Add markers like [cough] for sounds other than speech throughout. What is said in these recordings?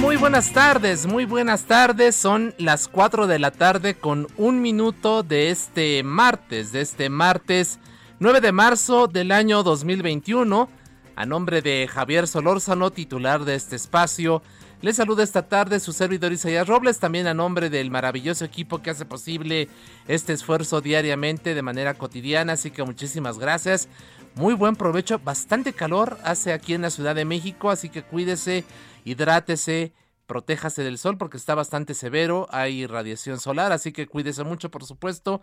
Muy buenas tardes, muy buenas tardes. Son las 4 de la tarde con un minuto de este martes, de este martes 9 de marzo del año 2021. A nombre de Javier Solórzano, titular de este espacio, les saluda esta tarde su servidor Isaías Robles, también a nombre del maravilloso equipo que hace posible este esfuerzo diariamente de manera cotidiana, así que muchísimas gracias. Muy buen provecho, bastante calor hace aquí en la Ciudad de México, así que cuídese, hidrátese, protéjase del sol porque está bastante severo, hay radiación solar, así que cuídese mucho por supuesto.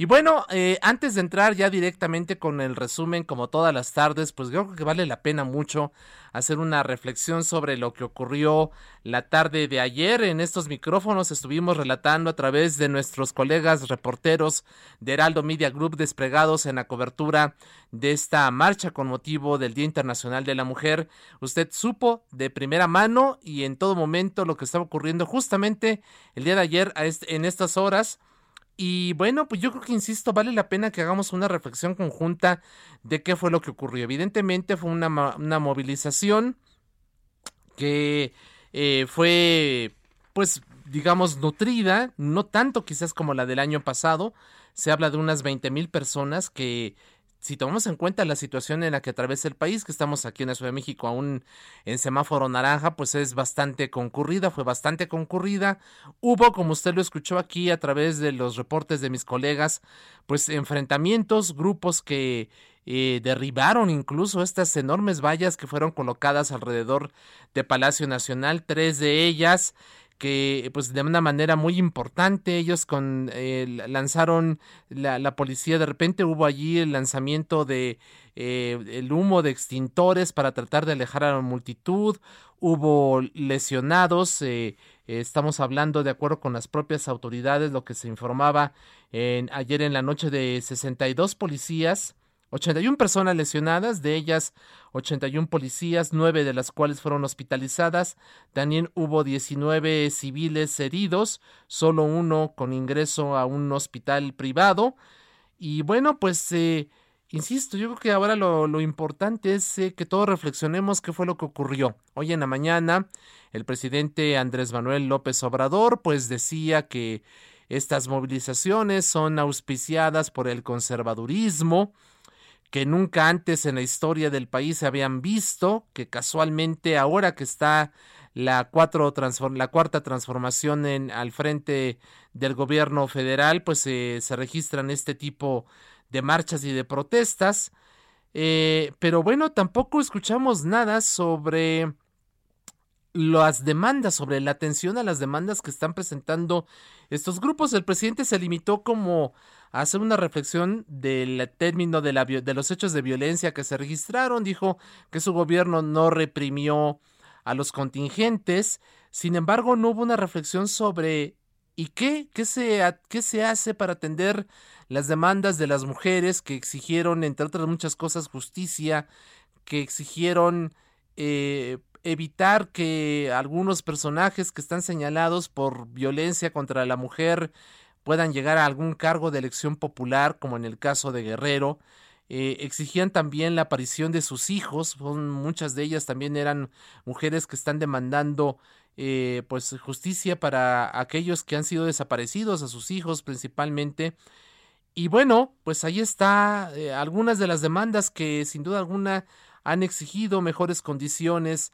Y bueno, eh, antes de entrar ya directamente con el resumen, como todas las tardes, pues creo que vale la pena mucho hacer una reflexión sobre lo que ocurrió la tarde de ayer. En estos micrófonos estuvimos relatando a través de nuestros colegas reporteros de Heraldo Media Group desplegados en la cobertura de esta marcha con motivo del Día Internacional de la Mujer. Usted supo de primera mano y en todo momento lo que estaba ocurriendo justamente el día de ayer en estas horas y bueno, pues yo creo que, insisto, vale la pena que hagamos una reflexión conjunta de qué fue lo que ocurrió. Evidentemente fue una, una movilización que eh, fue, pues, digamos, nutrida, no tanto quizás como la del año pasado. Se habla de unas 20 mil personas que si tomamos en cuenta la situación en la que atraviesa el país, que estamos aquí en la Ciudad de México aún en semáforo naranja, pues es bastante concurrida, fue bastante concurrida. Hubo, como usted lo escuchó aquí a través de los reportes de mis colegas, pues enfrentamientos, grupos que eh, derribaron incluso estas enormes vallas que fueron colocadas alrededor de Palacio Nacional, tres de ellas que pues de una manera muy importante ellos con eh, lanzaron la, la, policía de repente hubo allí el lanzamiento de eh, el humo de extintores para tratar de alejar a la multitud hubo lesionados eh, estamos hablando de acuerdo con las propias autoridades lo que se informaba en, ayer en la noche de 62 policías 81 personas lesionadas, de ellas 81 policías, 9 de las cuales fueron hospitalizadas. También hubo 19 civiles heridos, solo uno con ingreso a un hospital privado. Y bueno, pues, eh, insisto, yo creo que ahora lo, importante es eh, que todos reflexionemos qué fue lo que ocurrió. Hoy en la mañana, el presidente Andrés Manuel López Obrador, pues decía que estas movilizaciones son auspiciadas por el conservadurismo, que nunca antes en la historia del país se habían visto, que casualmente ahora que está la, cuarta transformación al frente del gobierno federal, pues se registran este tipo de marchas y de protestas. Eh, pero bueno, tampoco escuchamos nada sobre las demandas, sobre la atención a las demandas que están presentando estos grupos. El presidente se limitó como hacer una reflexión del término de, la, de los hechos de violencia que se registraron. Dijo que su gobierno no reprimió a los contingentes. Sin embargo, no hubo una reflexión sobre ¿y qué? ¿Qué se, qué se hace para atender las demandas de las mujeres que exigieron, entre otras muchas cosas, justicia, que exigieron eh, evitar que algunos personajes que están señalados por violencia contra la mujer puedan llegar a algún cargo de elección popular, como en el caso de Guerrero. Eh, exigían también la aparición de sus hijos, muchas de ellas también eran mujeres que están demandando eh, pues justicia para aquellos que han sido desaparecidos, a sus hijos principalmente. Y bueno, pues ahí está eh, algunas de las demandas que sin duda alguna han exigido mejores condiciones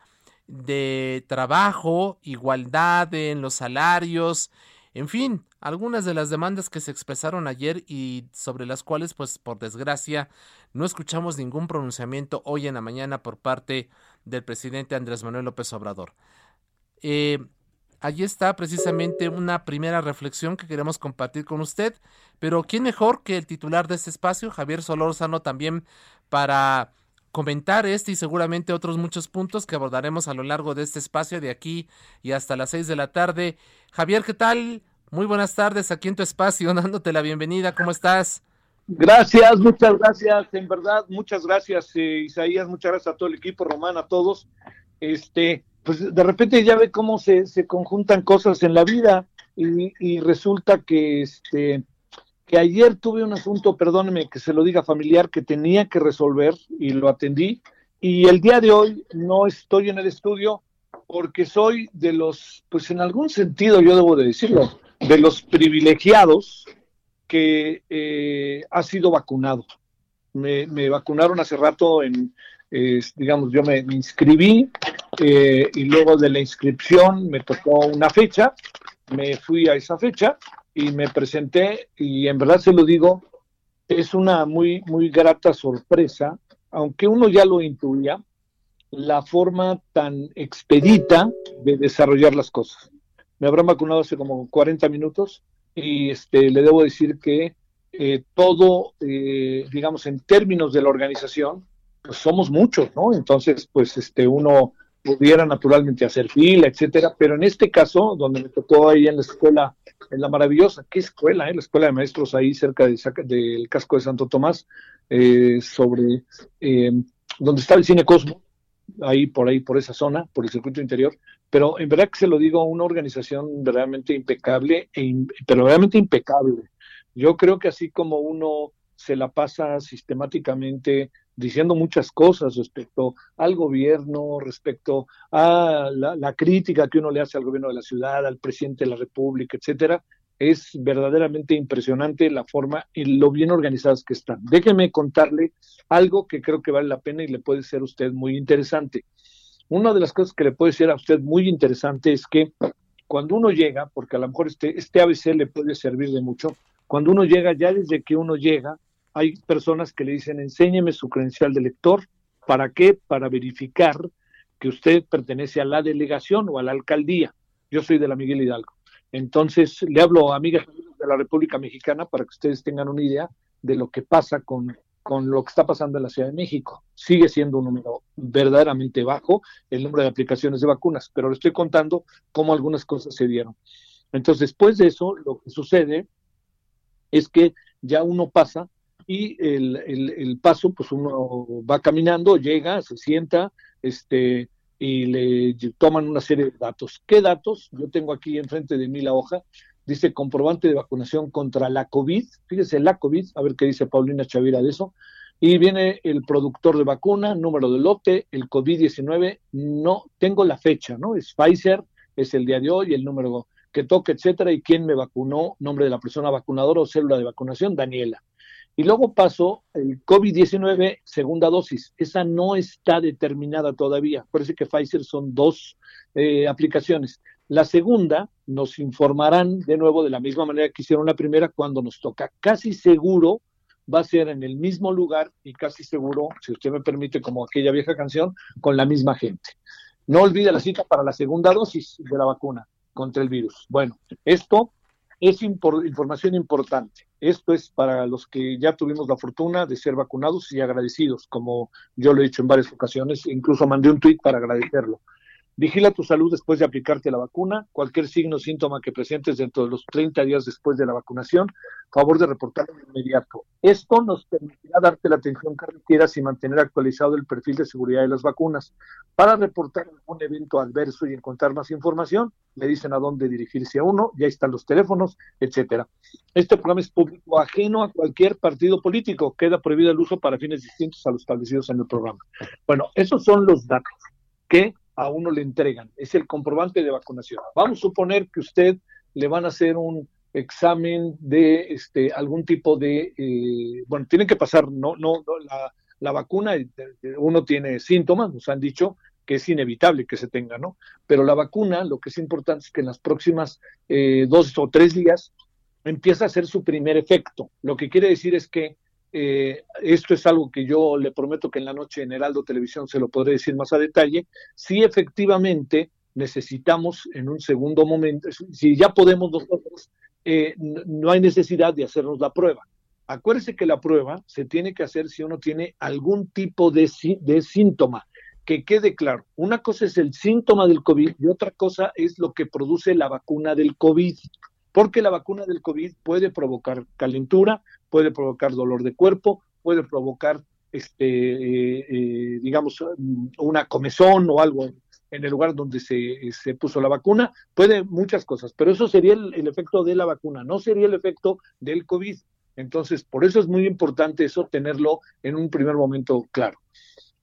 de trabajo, igualdad en los salarios, en fin, algunas de las demandas que se expresaron ayer y sobre las cuales, pues por desgracia, no escuchamos ningún pronunciamiento hoy en la mañana por parte del presidente Andrés Manuel López Obrador. Eh, allí está precisamente una primera reflexión que queremos compartir con usted, pero ¿quién mejor que el titular de este espacio, Javier Solórzano, también para comentar este y seguramente otros muchos puntos que abordaremos a lo largo de este espacio de aquí y hasta las seis de la tarde. Javier, ¿qué tal? Muy buenas tardes aquí en tu espacio, [laughs] dándote la bienvenida. ¿Cómo estás? Gracias, muchas gracias, en verdad, muchas gracias, eh, Isaías, muchas gracias a todo el equipo, Román, a todos. Este, pues de repente ya ve cómo se, se conjuntan cosas en la vida y, y resulta que este que ayer tuve un asunto, perdóneme que se lo diga familiar, que tenía que resolver y lo atendí. Y el día de hoy no estoy en el estudio porque soy de los, pues en algún sentido yo debo de decirlo, de los privilegiados que eh, ha sido vacunado. Me, vacunaron hace rato en, digamos, yo me, inscribí eh, y luego de la inscripción me tocó una fecha, me fui a esa fecha y me presenté y en verdad se lo digo, es una muy, muy grata sorpresa, aunque uno ya lo intuía, la forma tan expedita de desarrollar las cosas. Me habrán vacunado hace como 40 minutos y este, le debo decir que eh, todo, eh, digamos, en términos de la organización, pues somos muchos, ¿no? Entonces, pues este, uno pudiera naturalmente hacer fila, etcétera, pero en este caso, donde me tocó ahí en la escuela, en la maravillosa, ¿qué escuela? Eh? La escuela de maestros ahí cerca de, del casco de Santo Tomás, eh, sobre eh, donde está el cine Cosmo, ahí por ahí, por esa zona, por el circuito interior, pero en verdad que se lo digo, una organización verdaderamente impecable, e pero realmente impecable. Yo creo que así como uno se la pasa sistemáticamente diciendo muchas cosas respecto al gobierno, respecto a la, crítica que uno le hace al gobierno de la ciudad, al presidente de la República, etcétera. Es verdaderamente impresionante la forma y lo bien organizadas que están. Déjeme contarle algo que creo que vale la pena y le puede ser a usted muy interesante. Una de las cosas que le puede ser a usted muy interesante es que cuando uno llega, porque a lo mejor este, este ABC le puede servir de mucho, cuando uno llega, ya desde que uno llega, hay personas que le dicen, enséñeme su credencial de lector. ¿Para qué? Para verificar que usted pertenece a la delegación o a la alcaldía. Yo soy de la Miguel Hidalgo. Entonces, le hablo a amigas de la República Mexicana para que ustedes tengan una idea de lo que pasa con, con lo que está pasando en la Ciudad de México. Sigue siendo un número verdaderamente bajo el número de aplicaciones de vacunas, pero le estoy contando cómo algunas cosas se dieron. Entonces, después de eso, lo que sucede es que ya uno pasa y el, el, paso, pues uno va caminando, llega, se sienta, este, y le toman una serie de datos. ¿Qué datos? Yo tengo aquí enfrente de mí la hoja, dice comprobante de vacunación contra la COVID, fíjese la COVID, a ver qué dice Paulina Chavira de eso, y viene el productor de vacuna, número de lote, el COVID-19, no tengo la fecha, ¿no? Es Pfizer, es el día de hoy, el número que toca, etcétera, y quién me vacunó, nombre de la persona vacunadora o célula de vacunación, Daniela. Y luego pasó el COVID-19, segunda dosis. Esa no está determinada todavía. Parece que Pfizer son dos eh, aplicaciones. La segunda nos informarán de nuevo de la misma manera que hicieron la primera cuando nos toca. Casi seguro va a ser en el mismo lugar y casi seguro, si usted me permite, como aquella vieja canción, con la misma gente. no olvide la cita para la segunda dosis de la vacuna contra el virus. Bueno, esto es información importante. Esto es para los que ya tuvimos la fortuna de ser vacunados y agradecidos, como yo lo he dicho en varias ocasiones, incluso mandé un tuit para agradecerlo. Vigila tu salud después de aplicarte la vacuna. Cualquier signo o síntoma que presentes dentro de los 30 días después de la vacunación, favor de reportarlo de inmediato. Esto nos permitirá darte la atención que requieras y mantener actualizado el perfil de seguridad de las vacunas. Para reportar algún evento adverso y encontrar más información, le dicen a dónde dirigirse a uno, ya están los teléfonos, etcétera. Este programa es público ajeno a cualquier partido político. Queda prohibido el uso para fines distintos a los establecidos en el programa. Bueno, esos son los datos que a uno le entregan, es el comprobante de vacunación. Vamos a suponer que usted le van a hacer un examen de este algún tipo de eh, bueno tiene que pasar no no, la, la, vacuna uno tiene síntomas nos han dicho que es inevitable que se tenga no pero la vacuna lo que es importante es que en las próximas eh, dos o tres días empieza a hacer su primer efecto. Lo que quiere decir es que eh, esto es algo que yo le prometo que en la noche en Heraldo Televisión se lo podré decir más a detalle, si efectivamente necesitamos en un segundo momento, si ya podemos nosotros, eh, no hay necesidad de hacernos la prueba. Acuérdese que la prueba se tiene que hacer si uno tiene algún tipo de, de síntoma. Que quede claro, una cosa es el síntoma del COVID y otra cosa es lo que produce la vacuna del COVID porque la vacuna del COVID puede provocar calentura, puede provocar dolor de cuerpo, puede provocar, este, eh, eh, digamos, una comezón o algo en el lugar donde se, se, puso la vacuna, puede muchas cosas, pero eso sería el, efecto de la vacuna, no sería el efecto del COVID. Entonces, por eso es muy importante eso tenerlo en un primer momento claro.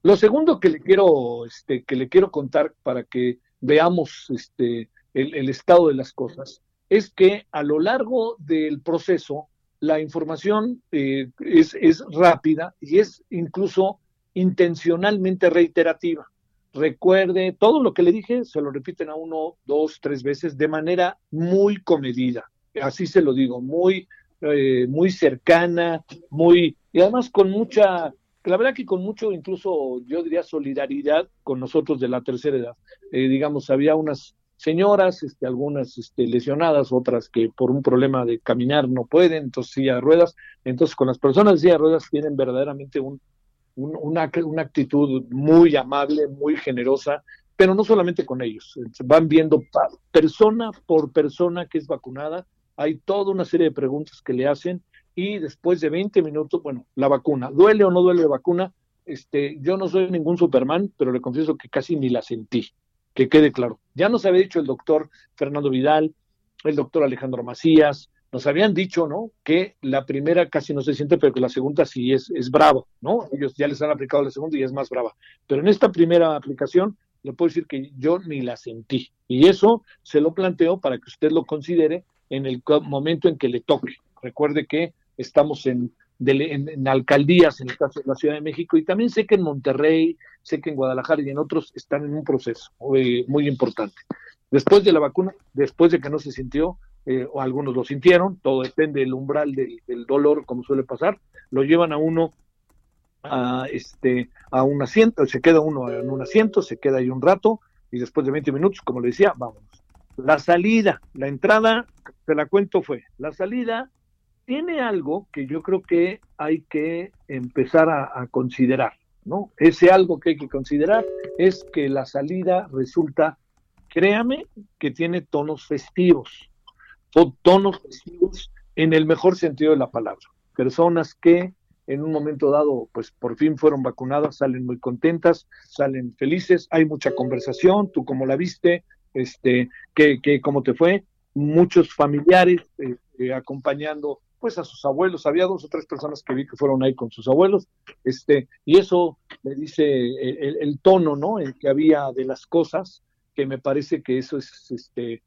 Lo segundo que le quiero, este, que le quiero contar para que veamos este, el estado de las cosas es que a lo largo del proceso la información eh, es, rápida y es incluso intencionalmente reiterativa. Recuerde, todo lo que le dije se lo repiten a uno, dos, tres veces de manera muy comedida. Así se lo digo, muy, eh, muy cercana, muy, y además con mucha, la verdad que con mucho, incluso yo diría solidaridad con nosotros de la tercera edad. Eh, digamos, había unas señoras, este, algunas este, lesionadas, otras que por un problema de caminar no pueden, entonces silla de ruedas. Entonces, con las personas de silla de ruedas tienen verdaderamente un, una, una actitud muy amable, muy generosa, pero no solamente con ellos, van viendo persona por persona que es vacunada, hay toda una serie de preguntas que le hacen y después de 20 minutos, bueno, la vacuna, ¿duele o no duele la vacuna? Este, yo no soy ningún Superman, pero le confieso que casi ni la sentí que quede claro. Ya nos había dicho el doctor Fernando Vidal, el doctor Alejandro Macías, nos habían dicho, ¿no? Que la primera casi no se siente, pero que la segunda sí es, es brava, ¿no? Ellos ya les han aplicado la segunda y es más brava. Pero en esta primera aplicación, le puedo decir que yo ni la sentí. Y eso se lo planteo para que usted lo considere en el momento en que le toque. Recuerde que estamos en en, alcaldías, en el caso de la Ciudad de México, y también sé que en Monterrey, sé que en Guadalajara y en otros están en un proceso eh, muy importante. Después de la vacuna, después de que no se sintió, eh, o algunos lo sintieron, todo depende del umbral del, dolor, como suele pasar, lo llevan a uno a, este, a un asiento, se queda uno en un asiento, se queda ahí un rato, y después de 20 minutos, como le decía, vamos. La salida, la entrada, te la cuento fue, la salida tiene algo que yo creo que hay que empezar a, considerar, ¿no? Ese algo que hay que considerar es que la salida resulta, créame, que tiene tonos festivos, o tonos festivos en el mejor sentido de la palabra. Personas que en un momento dado, pues por fin fueron vacunadas, salen muy contentas, salen felices, hay mucha conversación, tú cómo la viste, este, que, que cómo te fue, muchos familiares eh, eh, acompañando pues a sus abuelos, había dos o tres personas que vi que fueron ahí con sus abuelos, este, y eso me dice el, tono, ¿no? El que había de las cosas, que me parece que eso es, este,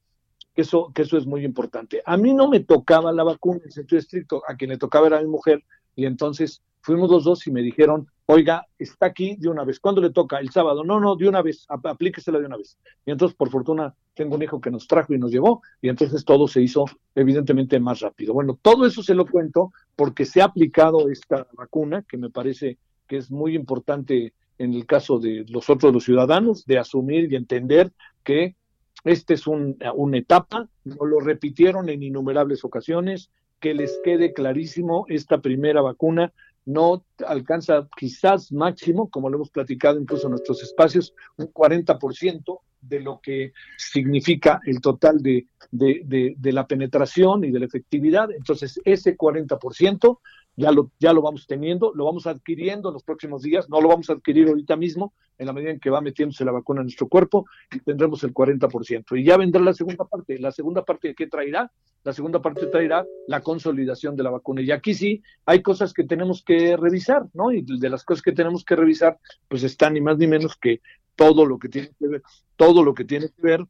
que eso, que eso es muy importante. A mí no me tocaba la vacuna en sentido estricto, a quien le tocaba era mi mujer, y entonces fuimos los dos y me dijeron, oiga, está aquí de una vez. ¿Cuándo le toca? El sábado. No, no, de una vez, aplíquesela de una vez. Y entonces, por fortuna, tengo un hijo que nos trajo y nos llevó, y entonces todo se hizo evidentemente más rápido. Bueno, todo eso se lo cuento porque se ha aplicado esta vacuna, que me parece que es muy importante en el caso de los otros los ciudadanos, de asumir y entender que esta es una etapa, lo repitieron en innumerables ocasiones, que les quede clarísimo, esta primera vacuna no alcanza quizás máximo, como lo hemos platicado incluso en nuestros espacios, un 40% de lo que significa el total de, de, de, la penetración y de la efectividad. Entonces, ese 40% ya lo, ya lo vamos teniendo, lo vamos adquiriendo en los próximos días, no lo vamos a adquirir ahorita mismo, en la medida en que va metiéndose la vacuna en nuestro cuerpo, y tendremos el 40%. Y ya vendrá la segunda parte. La segunda parte, ¿qué traerá? La segunda parte traerá la consolidación de la vacuna. Y aquí sí hay cosas que tenemos que revisar, ¿no? Y de las cosas que tenemos que revisar, pues están ni más ni menos que todo lo que tiene que ver, todo lo que tiene que ver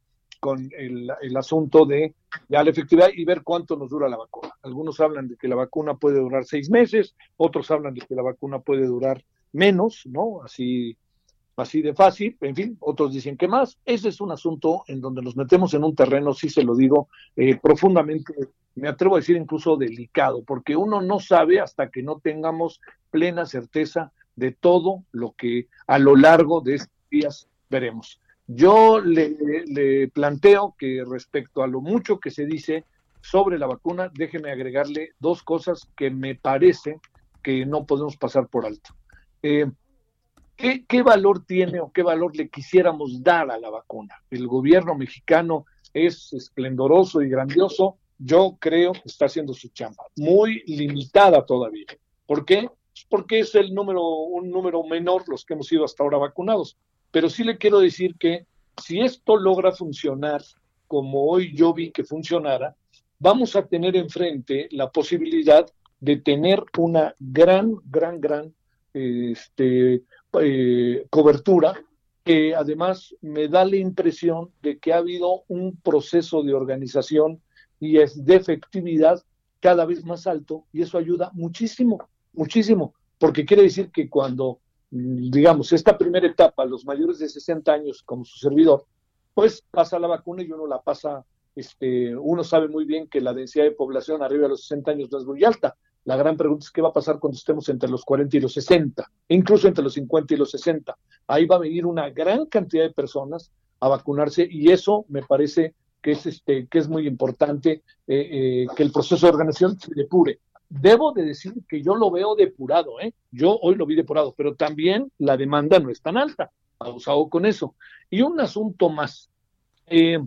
con el, el, asunto de la efectividad y ver cuánto nos dura la vacuna. Algunos hablan de que la vacuna puede durar seis meses, otros hablan de que la vacuna puede durar menos, ¿no? Así, así de fácil, en fin, otros dicen que más. Ese es un asunto en donde nos metemos en un terreno, sí se lo digo, eh, profundamente, me atrevo a decir incluso delicado, porque uno no sabe hasta que no tengamos plena certeza de todo lo que a lo largo de estos días veremos. Yo le, planteo que respecto a lo mucho que se dice sobre la vacuna, déjeme agregarle dos cosas que me parece que no podemos pasar por alto. Eh, ¿qué, valor tiene o qué valor le quisiéramos dar a la vacuna? El gobierno mexicano es esplendoroso y grandioso. Yo creo que está haciendo su chamba, muy limitada todavía. ¿Por qué? Pues porque es el número, un número menor los que hemos sido hasta ahora vacunados. Pero sí le quiero decir que si esto logra funcionar como hoy yo vi que funcionara, vamos a tener enfrente la posibilidad de tener una gran, gran, gran este, eh, cobertura que además me da la impresión de que ha habido un proceso de organización y es de efectividad cada vez más alto y eso ayuda muchísimo, muchísimo, porque quiere decir que cuando digamos, esta primera etapa, los mayores de 60 años como su servidor, pues pasa la vacuna y uno la pasa, este, uno sabe muy bien que la densidad de población arriba de los 60 años no es muy alta. La gran pregunta es qué va a pasar cuando estemos entre los 40 y los 60, incluso entre los 50 y los 60. Ahí va a venir una gran cantidad de personas a vacunarse y eso me parece que es, este, que es muy importante eh, eh, que el proceso de organización se depure debo de decir que yo lo veo depurado, ¿eh? Yo hoy lo vi depurado, pero también la demanda no es tan alta, abusado con eso. Y un asunto más, eh,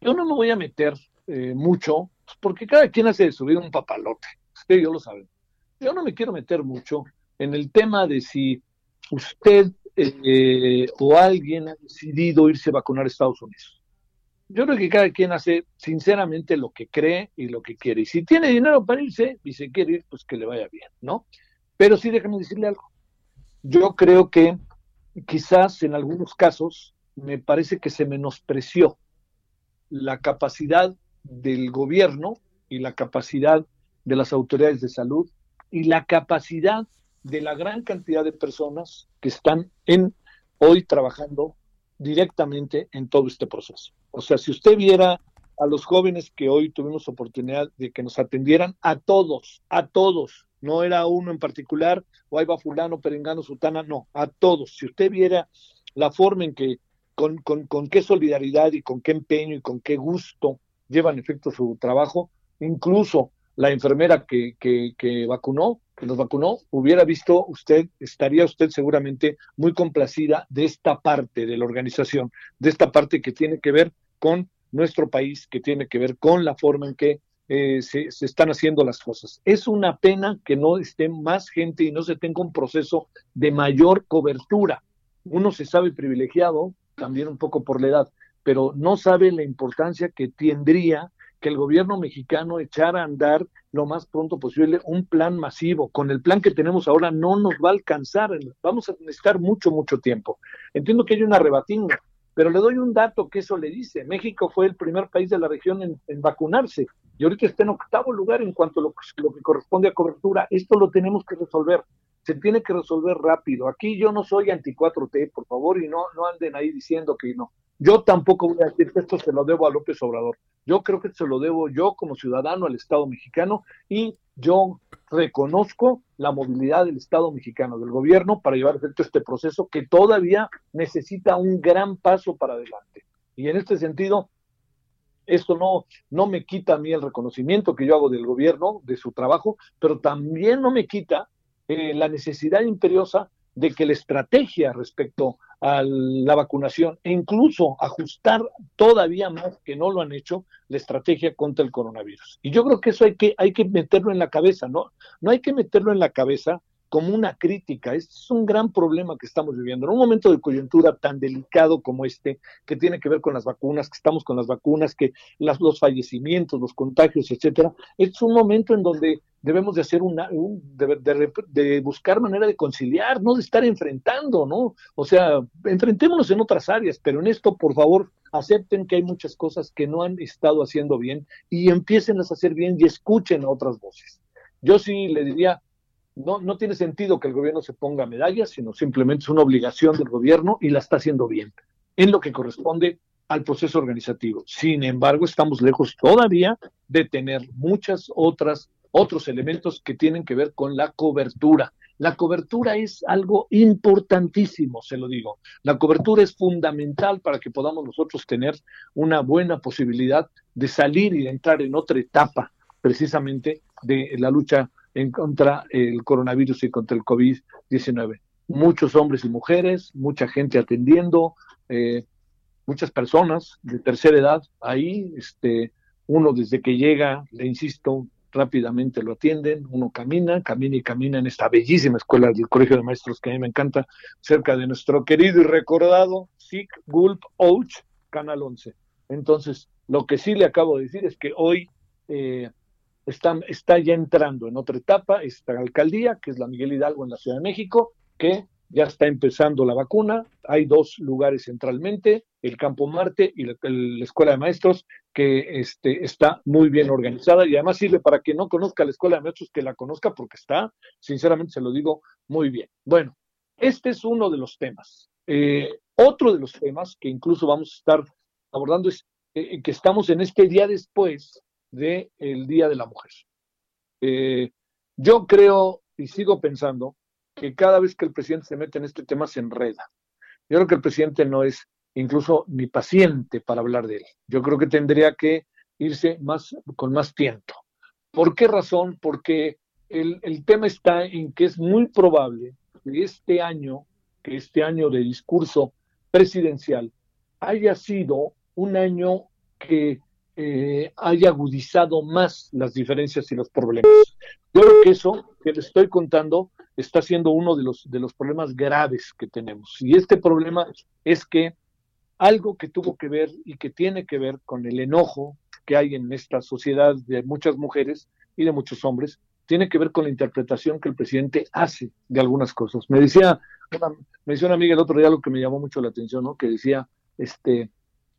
yo no me voy a meter eh, mucho, porque cada quien hace de su vida un papalote, usted yo lo sabe. Yo no me quiero meter mucho en el tema de si usted eh, o alguien ha decidido irse a vacunar a Estados Unidos yo creo que cada quien hace sinceramente lo que cree y lo que quiere. Y si tiene dinero para irse y se quiere ir, pues que le vaya bien, ¿no? Pero sí déjame decirle algo. Yo creo que quizás en algunos casos me parece que se menospreció la capacidad del gobierno y la capacidad de las autoridades de salud y la capacidad de la gran cantidad de personas que están en hoy trabajando directamente en todo este proceso. O sea, si usted viera a los jóvenes que hoy tuvimos oportunidad de que nos atendieran, a todos, a todos, no era uno en particular, o ahí va fulano, perengano, sutana, no, a todos. Si usted viera la forma en que, con, con, con qué solidaridad y con qué empeño y con qué gusto llevan efecto su trabajo, incluso la enfermera que, que, que vacunó, que nos vacunó, hubiera visto usted, estaría usted seguramente muy complacida de esta parte de la organización, de esta parte que tiene que ver con nuestro país, que tiene que ver con la forma en que eh, se, se, están haciendo las cosas. Es una pena que no esté más gente y no se tenga un proceso de mayor cobertura. Uno se sabe privilegiado, también un poco por la edad, pero no sabe la importancia que tendría que el gobierno mexicano echara a andar lo más pronto posible un plan masivo. Con el plan que tenemos ahora no nos va a alcanzar, vamos a necesitar mucho, mucho tiempo. Entiendo que hay una rebatinga, pero le doy un dato que eso le dice. México fue el primer país de la región en, vacunarse y ahorita está en octavo lugar en cuanto a lo, lo que corresponde a cobertura. Esto lo tenemos que resolver. Se tiene que resolver rápido. Aquí yo no soy anti 4T, por favor, y no, no anden ahí diciendo que no. Yo tampoco voy a decir que esto se lo debo a López Obrador. Yo creo que se lo debo yo como ciudadano al Estado mexicano y yo reconozco la movilidad del Estado mexicano, del gobierno, para llevar a efecto este proceso que todavía necesita un gran paso para adelante. Y en este sentido, esto no, no me quita a mí el reconocimiento que yo hago del gobierno, de su trabajo, pero también no me quita eh, la necesidad imperiosa de que la estrategia respecto a la vacunación e incluso ajustar todavía más que no lo han hecho la estrategia contra el coronavirus. Y yo creo que eso hay que, hay que meterlo en la cabeza, ¿no? No hay que meterlo en la cabeza como una crítica. Este es un gran problema que estamos viviendo. En un momento de coyuntura tan delicado como este, que tiene que ver con las vacunas, que estamos con las vacunas, que las, los fallecimientos, los contagios, etcétera, es un momento en donde debemos de hacer una, de, buscar manera de conciliar, no de estar enfrentando, ¿no? O sea, enfrentémonos en otras áreas, pero en esto, por favor, acepten que hay muchas cosas que no han estado haciendo bien y empiecen a hacer bien y escuchen a otras voces. Yo sí le diría, no, no tiene sentido que el gobierno se ponga medallas, sino simplemente es una obligación del gobierno y la está haciendo bien, en lo que corresponde al proceso organizativo. Sin embargo, estamos lejos todavía de tener muchas otras otros elementos que tienen que ver con la cobertura. La cobertura es algo importantísimo, se lo digo. La cobertura es fundamental para que podamos nosotros tener una buena posibilidad de salir y de entrar en otra etapa precisamente de la lucha en contra el coronavirus y contra el COVID-19. Muchos hombres y mujeres, mucha gente atendiendo, eh, muchas personas de tercera edad ahí, este, uno desde que llega, le insisto, rápidamente lo atienden, uno camina, camina y camina en esta bellísima escuela del Colegio de Maestros que a mí me encanta, cerca de nuestro querido y recordado SIC Gulp Ouch, Canal 11. Entonces, lo que sí le acabo de decir es que hoy eh, está, está ya entrando en otra etapa esta alcaldía, que es la Miguel Hidalgo en la Ciudad de México, que ya está empezando la vacuna, hay dos lugares centralmente, el Campo Marte y la, Escuela de Maestros, que este, está muy bien organizada y además sirve para quien no conozca la Escuela de Maestros que la conozca porque está, sinceramente se lo digo, muy bien. Bueno, este es uno de los temas. Eh, otro de los temas que incluso vamos a estar abordando es eh, que estamos en este día después del Día de la Mujer. Eh, yo creo y sigo pensando que cada vez que el presidente se mete en este tema se enreda. Yo creo que el presidente no es incluso ni paciente para hablar de él. Yo creo que tendría que irse más con más tiempo. ¿Por qué razón? Porque el, el tema está en que es muy probable que este año, que este año de discurso presidencial haya sido un año que eh, haya agudizado más las diferencias y los problemas. Yo creo que eso que les estoy contando está siendo uno de los, de los problemas graves que tenemos. Y este problema es que algo que tuvo que ver y que tiene que ver con el enojo que hay en esta sociedad de muchas mujeres y de muchos hombres, tiene que ver con la interpretación que el presidente hace de algunas cosas. Me decía una, me decía una amiga el otro día algo que me llamó mucho la atención, ¿no? Que decía, este,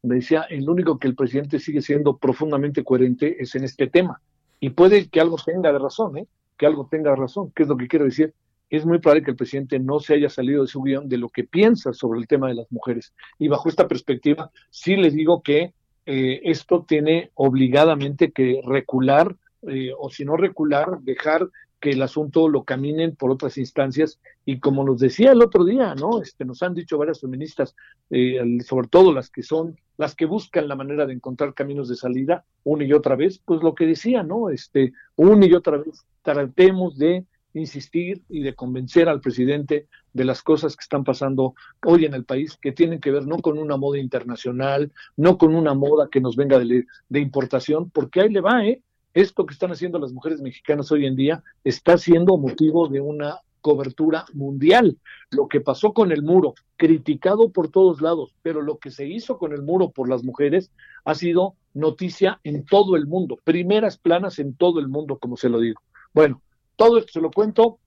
me decía, el único que el presidente sigue siendo profundamente coherente es en este tema. Y puede que algo tenga de razón, ¿eh? Que algo tenga razón. ¿Qué es lo que quiero decir? es muy probable que el presidente no se haya salido de su guion de lo que piensa sobre el tema de las mujeres. Y bajo esta perspectiva, sí le digo que eh, esto tiene obligadamente que recular, eh, o si no recular, dejar que el asunto lo caminen por otras instancias y como nos decía el otro día, ¿no? Este, nos han dicho varias feministas, eh, sobre todo las que son, las que buscan la manera de encontrar caminos de salida una y otra vez, pues lo que decía, ¿no? Este, una y otra vez tratemos de insistir y de convencer al presidente de las cosas que están pasando hoy en el país, que tienen que ver no con una moda internacional, no con una moda que nos venga de, de importación, porque ahí le va, ¿eh? Esto que están haciendo las mujeres mexicanas hoy en día está siendo motivo de una cobertura mundial. Lo que pasó con el muro, criticado por todos lados, pero lo que se hizo con el muro por las mujeres ha sido noticia en todo el mundo, primeras planas en todo el mundo, como se lo digo. Bueno, todo esto se lo cuento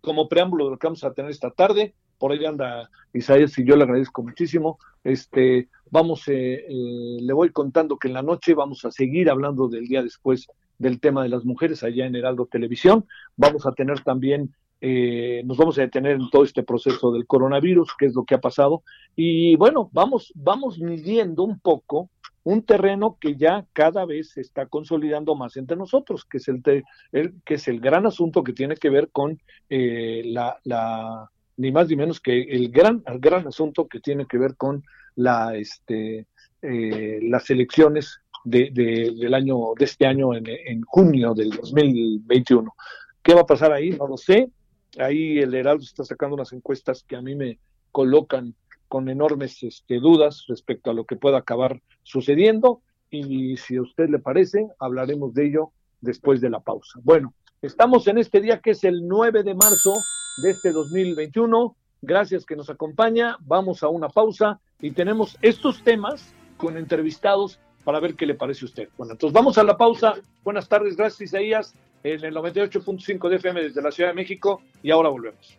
como preámbulo de lo que vamos a tener esta tarde. Por ahí anda Isaías y yo le agradezco muchísimo. Este, vamos, eh, eh, le voy contando que en la noche vamos a seguir hablando del día después del tema de las mujeres allá en Heraldo Televisión. Vamos a tener también eh, nos vamos a detener en todo este proceso del coronavirus, que es lo que ha pasado, y bueno, vamos, vamos midiendo un poco un terreno que ya cada vez se está consolidando más entre nosotros, que es el, que es el gran asunto que tiene que ver con eh, la, la, ni más ni menos que el gran, el gran asunto que tiene que ver con la, este, eh, las elecciones de, del año, de este año en, en junio del 2021. ¿Qué va a pasar ahí? No lo sé. Ahí el Heraldo está sacando unas encuestas que a mí me colocan con enormes este, dudas respecto a lo que pueda acabar sucediendo y si a usted le parece, hablaremos de ello después de la pausa. Bueno, estamos en este día que es el 9 de marzo de este 2021. Gracias que nos acompaña. Vamos a una pausa y tenemos estos temas con entrevistados para ver qué le parece a usted. Bueno, entonces vamos a la pausa. Buenas tardes, gracias Isaías, en el 98.5 de FM desde la Ciudad de México y ahora volvemos.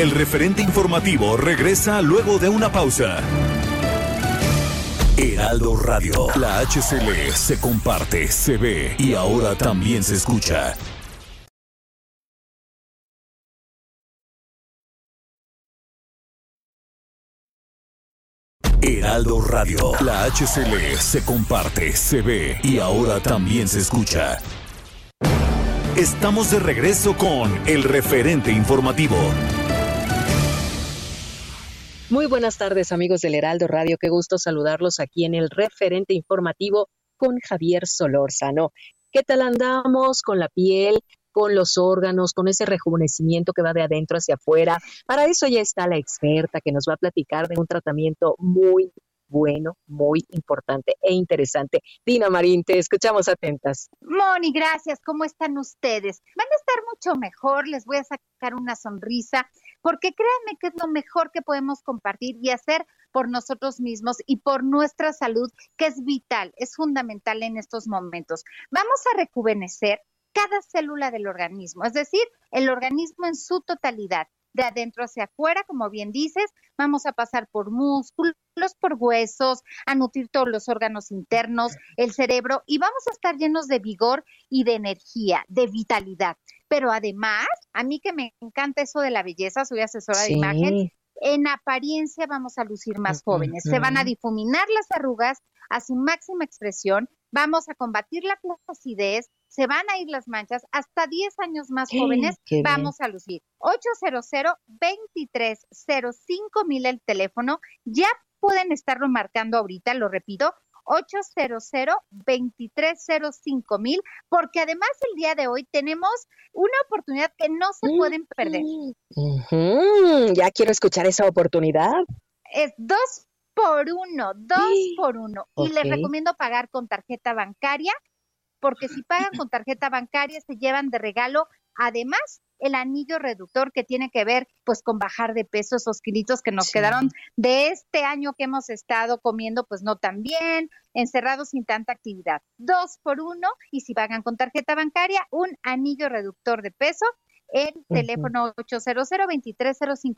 El referente informativo regresa luego de una pausa. Heraldo Radio, la HCL se comparte, se ve y ahora también se escucha. Heraldo Radio, la HCL se comparte, se ve y ahora también se escucha. Estamos de regreso con el referente informativo. Muy buenas tardes amigos del Heraldo Radio, qué gusto saludarlos aquí en el referente informativo con Javier Solórzano. ¿Qué tal andamos con la piel, con los órganos, con ese rejuvenecimiento que va de adentro hacia afuera? Para eso ya está la experta que nos va a platicar de un tratamiento muy bueno, muy importante e interesante. Dina Marín, te escuchamos atentas. Moni, gracias. ¿Cómo están ustedes? Van a estar mucho mejor, les voy a sacar una sonrisa porque créanme que es lo mejor que podemos compartir y hacer por nosotros mismos y por nuestra salud, que es vital, es fundamental en estos momentos. Vamos a rejuvenecer cada célula del organismo, es decir, el organismo en su totalidad, de adentro hacia afuera, como bien dices, vamos a pasar por músculos, por huesos, a nutrir todos los órganos internos, el cerebro y vamos a estar llenos de vigor y de energía, de vitalidad pero además, a mí que me encanta eso de la belleza, soy asesora de imagen, en apariencia vamos a lucir más jóvenes. Se van a difuminar las arrugas a su máxima expresión, vamos a combatir la placidez, se van a ir las manchas, hasta 10 años más jóvenes vamos a lucir. 800 2305 mil el teléfono, ya pueden estarlo marcando ahorita, lo repito, 800-2305 mil, porque además el día de hoy tenemos una oportunidad que no se pueden perder. Ya quiero escuchar esa oportunidad. Es dos por uno, dos por uno. Y les recomiendo pagar con tarjeta bancaria, porque si pagan con tarjeta bancaria se llevan de regalo, además, el anillo reductor que tiene que ver pues con bajar de peso esos kilitos que nos quedaron de este año que hemos estado comiendo pues no tan bien, encerrados sin tanta actividad. Dos por uno y si pagan con tarjeta bancaria, un anillo reductor de peso el teléfono 800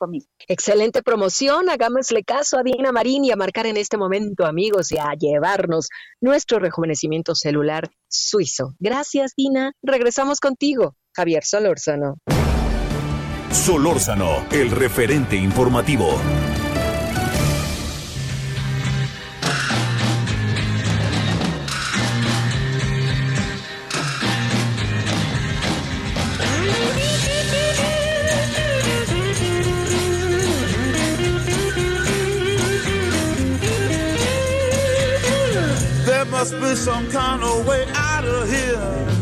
mil. Excelente promoción, hagámosle caso a Dina Marín y a marcar en este momento, amigos, y a llevarnos nuestro rejuvenecimiento celular suizo. Gracias, Dina. Regresamos contigo. Javier Solórzano. Solórzano, el referente informativo. There must be some kind of way out of here.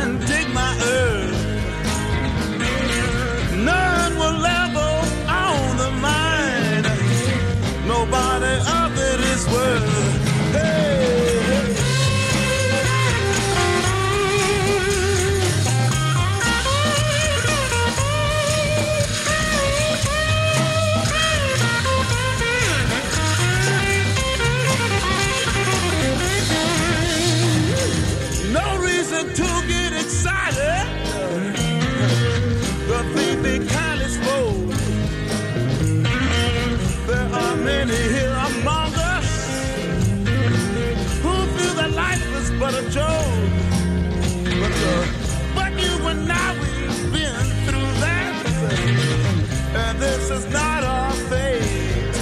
is not our fate.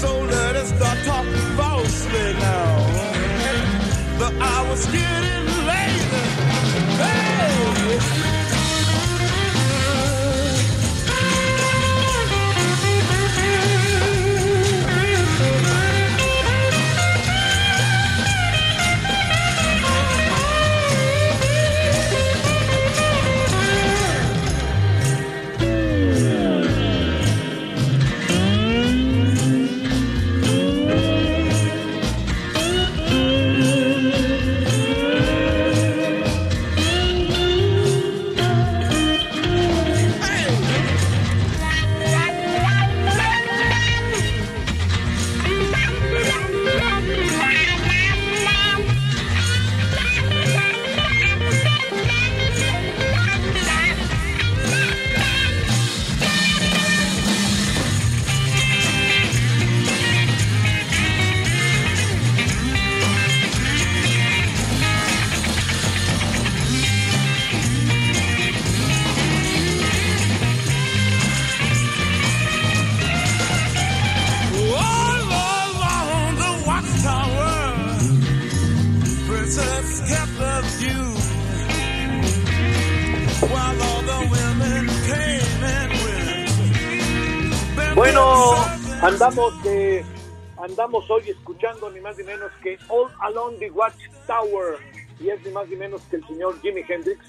So let us start talking falsely now. The hour's getting andamos eh, andamos hoy escuchando ni más ni menos que All Along the Watchtower y es ni más ni menos que el señor Jimi Hendrix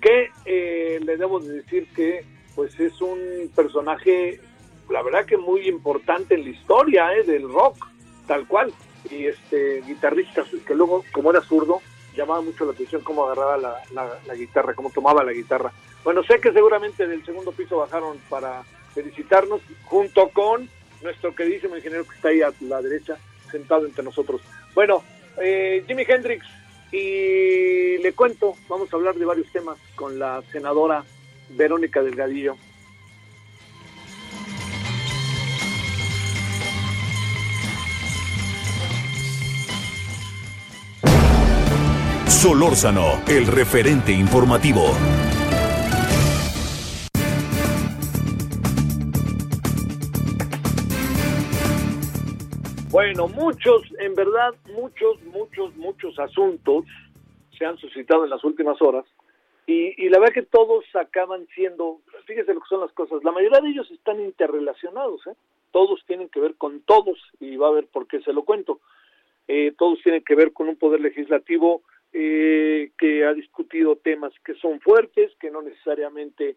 que eh, le debo de decir que pues es un personaje la verdad que muy importante en la historia eh, del rock tal cual. Y este guitarrista que luego como era zurdo llamaba mucho la atención cómo agarraba la, la- la guitarra cómo tomaba la guitarra. Bueno sé que seguramente del segundo piso bajaron para felicitarnos junto con nuestro queridísimo ingeniero que está ahí a la derecha sentado entre nosotros bueno eh, Jimi Hendrix y le cuento vamos a hablar de varios temas con la senadora Verónica Delgadillo Solórzano, el referente informativo. Bueno, muchos, en verdad, muchos, muchos, muchos asuntos se han suscitado en las últimas horas y, y la verdad que todos acaban siendo, fíjese lo que son las cosas, la mayoría de ellos están interrelacionados, ¿eh? todos tienen que ver con todos y va a ver por qué se lo cuento. Eh, todos tienen que ver con un poder legislativo eh, que ha discutido temas que son fuertes, que no necesariamente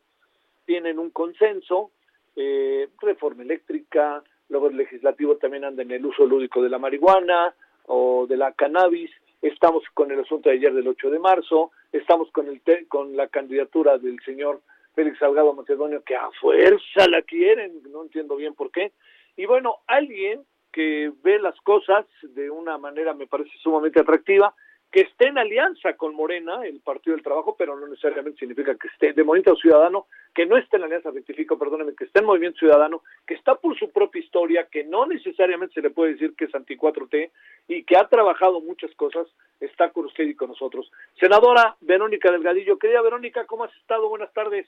tienen un consenso, eh, reforma eléctrica, luego el legislativo también anda en el uso lúdico de la marihuana o de la cannabis, estamos con el asunto de ayer del 8 de marzo, estamos con el te- con la candidatura del señor Félix Salgado Macedonio que a fuerza la quieren, no entiendo bien por qué. Y bueno, alguien que ve las cosas de una manera me parece sumamente atractiva, que esté en alianza con Morena, el Partido del Trabajo, pero no necesariamente significa que esté de Movimiento Ciudadano, que no esté en alianza, rectifico, perdóneme, que esté en Movimiento Ciudadano, que está por su propia historia, que no necesariamente se le puede decir que es anti-4T y que ha trabajado muchas cosas, está con usted y con nosotros. Senadora Verónica Delgadillo, querida Verónica, ¿cómo has estado? Buenas tardes.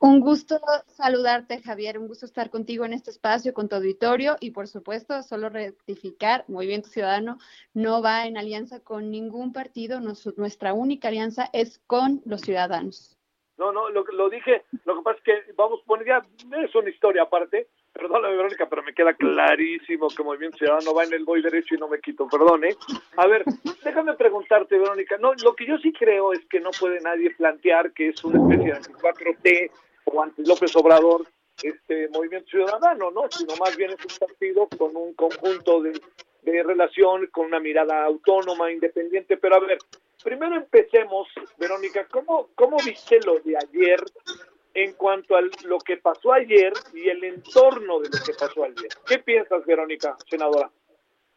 Un gusto saludarte, Javier. Un gusto estar contigo en este espacio, con tu auditorio. Y por supuesto, solo rectificar, Movimiento Ciudadano no va en alianza con ningún partido. Nuestra única alianza es con los ciudadanos. No, no, lo, lo dije, lo que pasa es que, vamos, bueno, ya es una historia aparte, perdóname Verónica, pero me queda clarísimo que Movimiento Ciudadano va en el voy derecho y no me quito, perdone. A ver, déjame preguntarte, Verónica, no, lo que yo sí creo es que no puede nadie plantear que es una especie de anti-4T o anti-López Obrador este Movimiento Ciudadano, ¿no? Sino más bien es un partido con un conjunto de, de relación, con una mirada autónoma, independiente, pero a ver, primero empecemos, Verónica, ¿cómo, cómo viste lo de ayer en cuanto a lo que pasó ayer y el entorno de lo que pasó ayer? ¿Qué piensas, Verónica, senadora?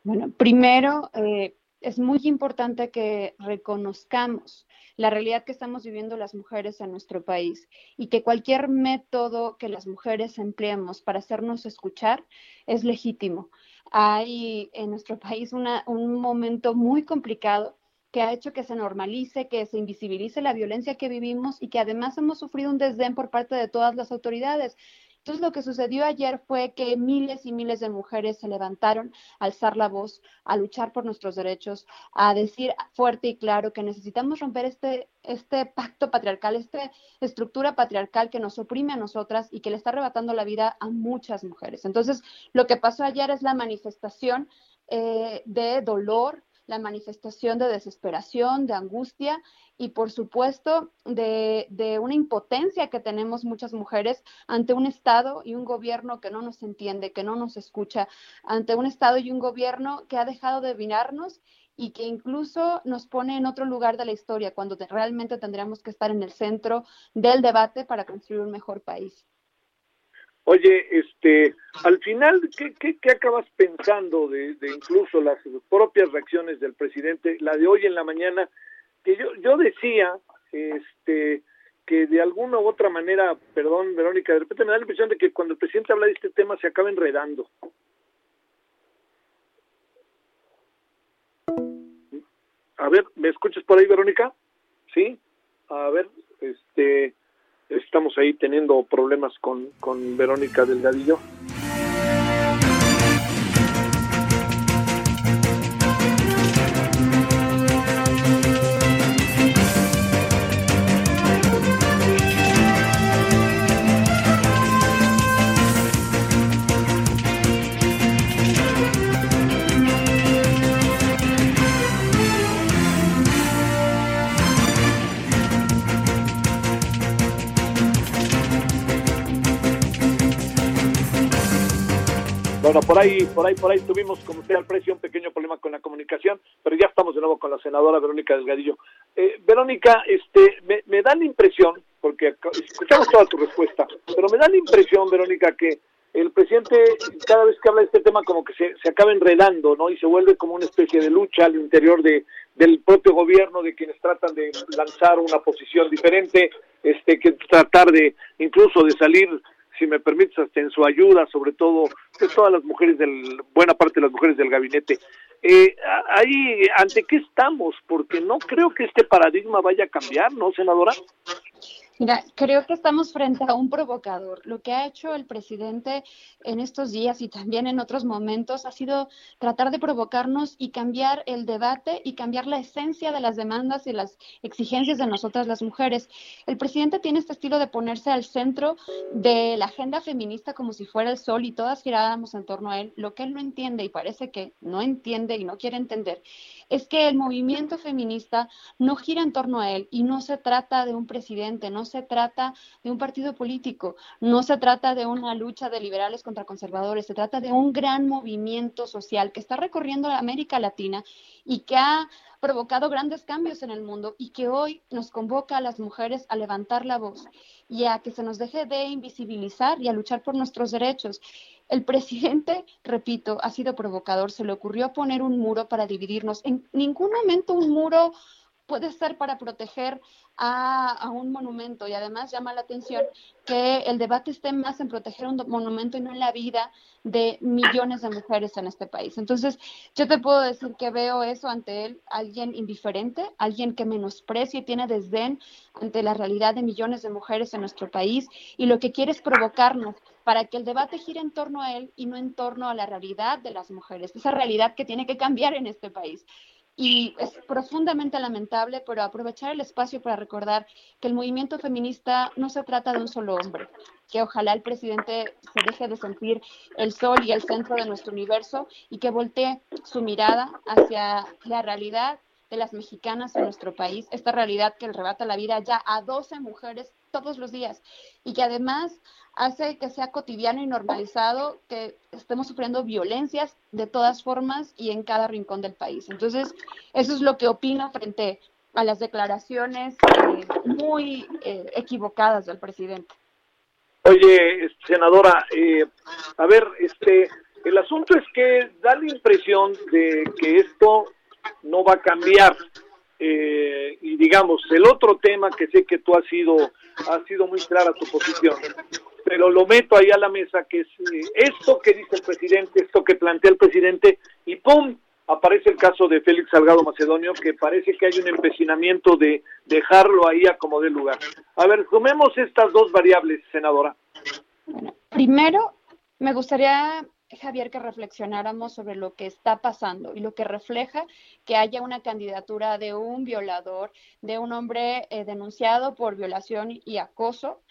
Bueno, primero, eh, es muy importante que reconozcamos la realidad que estamos viviendo las mujeres en nuestro país y que cualquier método que las mujeres empleemos para hacernos escuchar es legítimo. Hay en nuestro país un momento muy complicado que ha hecho que se normalice, que se invisibilice la violencia que vivimos y que además hemos sufrido un desdén por parte de todas las autoridades. Entonces, lo que sucedió ayer fue que miles y miles de mujeres se levantaron a alzar la voz, a luchar por nuestros derechos, a decir fuerte y claro que necesitamos romper este, este pacto patriarcal, esta estructura patriarcal que nos oprime a nosotras y que le está arrebatando la vida a muchas mujeres. Entonces, lo que pasó ayer es la manifestación eh, de dolor, la manifestación de desesperación, de angustia y por supuesto de, una impotencia que tenemos muchas mujeres ante un Estado y un gobierno que no nos entiende, que no nos escucha, ante un Estado y un gobierno que ha dejado de mirarnos y que incluso nos pone en otro lugar de la historia, cuando realmente tendríamos que estar en el centro del debate para construir un mejor país. Oye, este, al final, ¿qué, qué, acabas pensando de, de, incluso las propias reacciones del presidente? La de hoy en la mañana, que yo, yo decía, este, que de alguna u otra manera, perdón, Verónica, de repente me da la impresión de que cuando el presidente habla de este tema se acaba enredando. A ver, ¿me escuchas por ahí, Verónica? Sí. A ver, este, estamos ahí teniendo problemas con, con Verónica Delgadillo. Bueno, por ahí, por ahí, por ahí tuvimos, como sea al precio, un pequeño problema con la comunicación, pero ya estamos de nuevo con la senadora Verónica Delgadillo. Eh, Verónica, este, me, me, da la impresión, porque escuchamos toda tu respuesta, pero me da la impresión, Verónica, que el presidente cada vez que habla de este tema como que se, se acaba enredando, ¿no? Y se vuelve como una especie de lucha al interior de, del propio gobierno, de quienes tratan de lanzar una posición diferente, este, que tratar de incluso de salir si me permites, hasta en su ayuda, sobre todo, pues todas las mujeres del, buena parte de las mujeres del gabinete. Eh, ahí, ¿ante qué estamos? Porque no creo que este paradigma vaya a cambiar, ¿no, senadora? Mira, creo que estamos frente a un provocador. Lo que ha hecho el presidente en estos días y también en otros momentos ha sido tratar de provocarnos y cambiar el debate y cambiar la esencia de las demandas y las exigencias de nosotras las mujeres. El presidente tiene este estilo de ponerse al centro de la agenda feminista como si fuera el sol y todas giráramos en torno a él. Lo que él no entiende y parece que no entiende y no quiere entender es que el movimiento feminista no gira en torno a él y no se trata de un presidente, no se trata de un partido político, no se trata de una lucha de liberales contra conservadores, se trata de un gran movimiento social que está recorriendo América Latina y que ha provocado grandes cambios en el mundo y que hoy nos convoca a las mujeres a levantar la voz y a que se nos deje de invisibilizar y a luchar por nuestros derechos. El presidente, [laughs] repito, ha sido provocador, se le ocurrió poner un muro para dividirnos. En ningún momento un muro puede ser para proteger a, a, un monumento y además llama la atención que el debate esté más en proteger un monumento y no en la vida de millones de mujeres en este país. Entonces, yo te puedo decir que veo eso ante él, alguien indiferente, alguien que menosprecia y tiene desdén ante la realidad de millones de mujeres en nuestro país y lo que quiere es provocarnos para que el debate gire en torno a él y no en torno a la realidad de las mujeres, esa realidad que tiene que cambiar en este país. Y es profundamente lamentable, pero aprovechar el espacio para recordar que el movimiento feminista no se trata de un solo hombre, que ojalá el presidente se deje de sentir el sol y el centro de nuestro universo y que voltee su mirada hacia la realidad de las mexicanas en nuestro país, esta realidad que le arrebata la vida ya a 12 mujeres todos los días y que además hace que sea cotidiano y normalizado que estemos sufriendo violencias de todas formas y en cada rincón del país. Entonces, eso es lo que opino frente a las declaraciones eh, muy eh, equivocadas del presidente. Oye, senadora, eh, a ver, este, el asunto es que da la impresión de que esto no va a cambiar. Eh, y digamos, el otro tema que sé que tú has sido, has sido muy clara tu posición, pero lo meto ahí a la mesa, que es eh, esto que dice el presidente, esto que plantea el presidente, y ¡pum! aparece el caso de Félix Salgado Macedonio, que parece que hay un empecinamiento de dejarlo ahí a como dé lugar. A ver, sumemos estas dos variables, senadora. Primero me gustaría, Javier, que reflexionáramos sobre lo que está pasando y lo que refleja que haya una candidatura de un violador, de un hombre eh, denunciado por violación y acoso.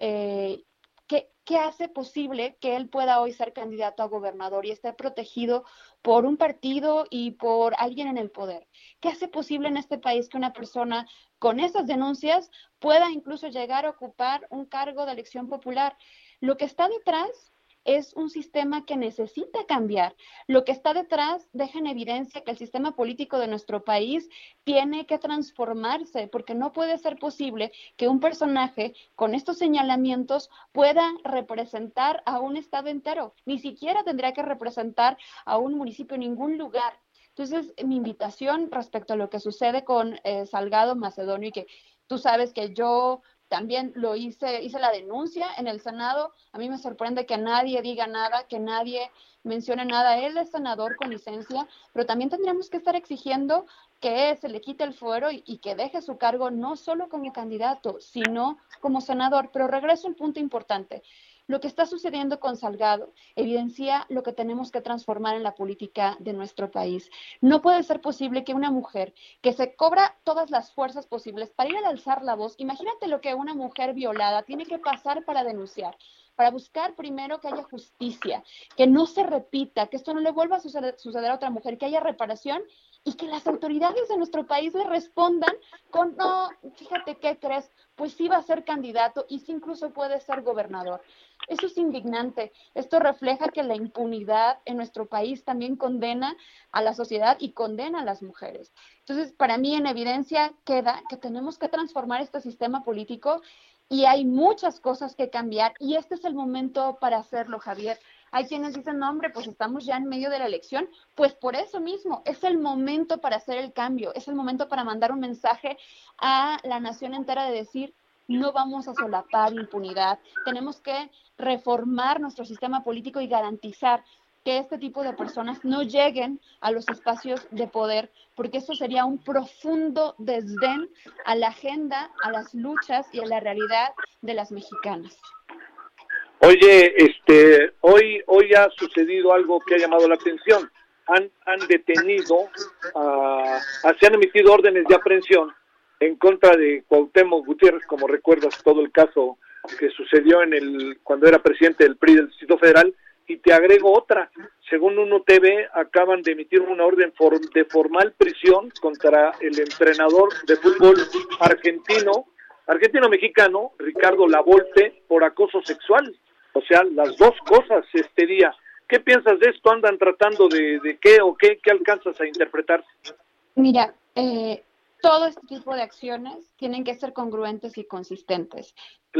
Eh, ¿qué, ¿Qué hace posible que él pueda hoy ser candidato a gobernador y esté protegido por un partido y por alguien en el poder? ¿Qué hace posible en este país que una persona con esas denuncias pueda incluso llegar a ocupar un cargo de elección popular? Lo que está detrás es un sistema que necesita cambiar. Lo que está detrás deja en evidencia que el sistema político de nuestro país tiene que transformarse, porque no puede ser posible que un personaje con estos señalamientos pueda representar a un estado entero. Ni siquiera tendría que representar a un municipio en ningún lugar. Entonces, mi invitación respecto a lo que sucede con eh, Salgado Macedonio y que tú sabes que yo también lo hice, hice la denuncia en el Senado. A mí me sorprende que nadie diga nada, que nadie mencione nada. Él es senador con licencia, pero también tendríamos que estar exigiendo que se le quite el fuero y, y que deje su cargo no solo como candidato, sino como senador. Pero regreso a un punto importante. Lo que está sucediendo con Salgado evidencia lo que tenemos que transformar en la política de nuestro país. No puede ser posible que una mujer que se cobra todas las fuerzas posibles para ir a alzar la voz, imagínate lo que una mujer violada tiene que pasar para denunciar para buscar primero que haya justicia, que no se repita, que esto no le vuelva a suceder, suceder, a otra mujer, que haya reparación y que las autoridades de nuestro país le respondan con, no, fíjate qué crees, pues sí va a ser candidato y sí incluso puede ser gobernador. Eso es indignante. Esto refleja que la impunidad en nuestro país también condena a la sociedad y condena a las mujeres. Entonces, para mí en evidencia queda que tenemos que transformar este sistema político y hay muchas cosas que cambiar y este es el momento para hacerlo, Javier. Hay quienes dicen, no, hombre, pues estamos ya en medio de la elección. Pues por eso mismo, es el momento para hacer el cambio, es el momento para mandar un mensaje a la nación entera de decir, no vamos a solapar impunidad. Tenemos que reformar nuestro sistema político y garantizar que este tipo de personas no lleguen a los espacios de poder, porque eso sería un profundo desdén a la agenda, a las luchas y a la realidad de las mexicanas. Oye, este, hoy, hoy ha sucedido algo que ha llamado la atención. Han, han detenido, se han emitido órdenes de aprehensión en contra de Cuauhtémoc Gutiérrez, como recuerdas todo el caso que sucedió en el cuando era presidente del PRI del Distrito Federal, y te agrego otra. Según Uno TV, acaban de emitir una orden de formal prisión contra el entrenador de fútbol argentino, argentino-mexicano, Ricardo Lavolpe, por acoso sexual. O sea, las dos cosas este día. ¿Qué piensas de esto? ¿Andan tratando de, de qué o qué? ¿Qué alcanzas a interpretar? Mira, eh, todo este tipo de acciones tienen que ser congruentes y consistentes.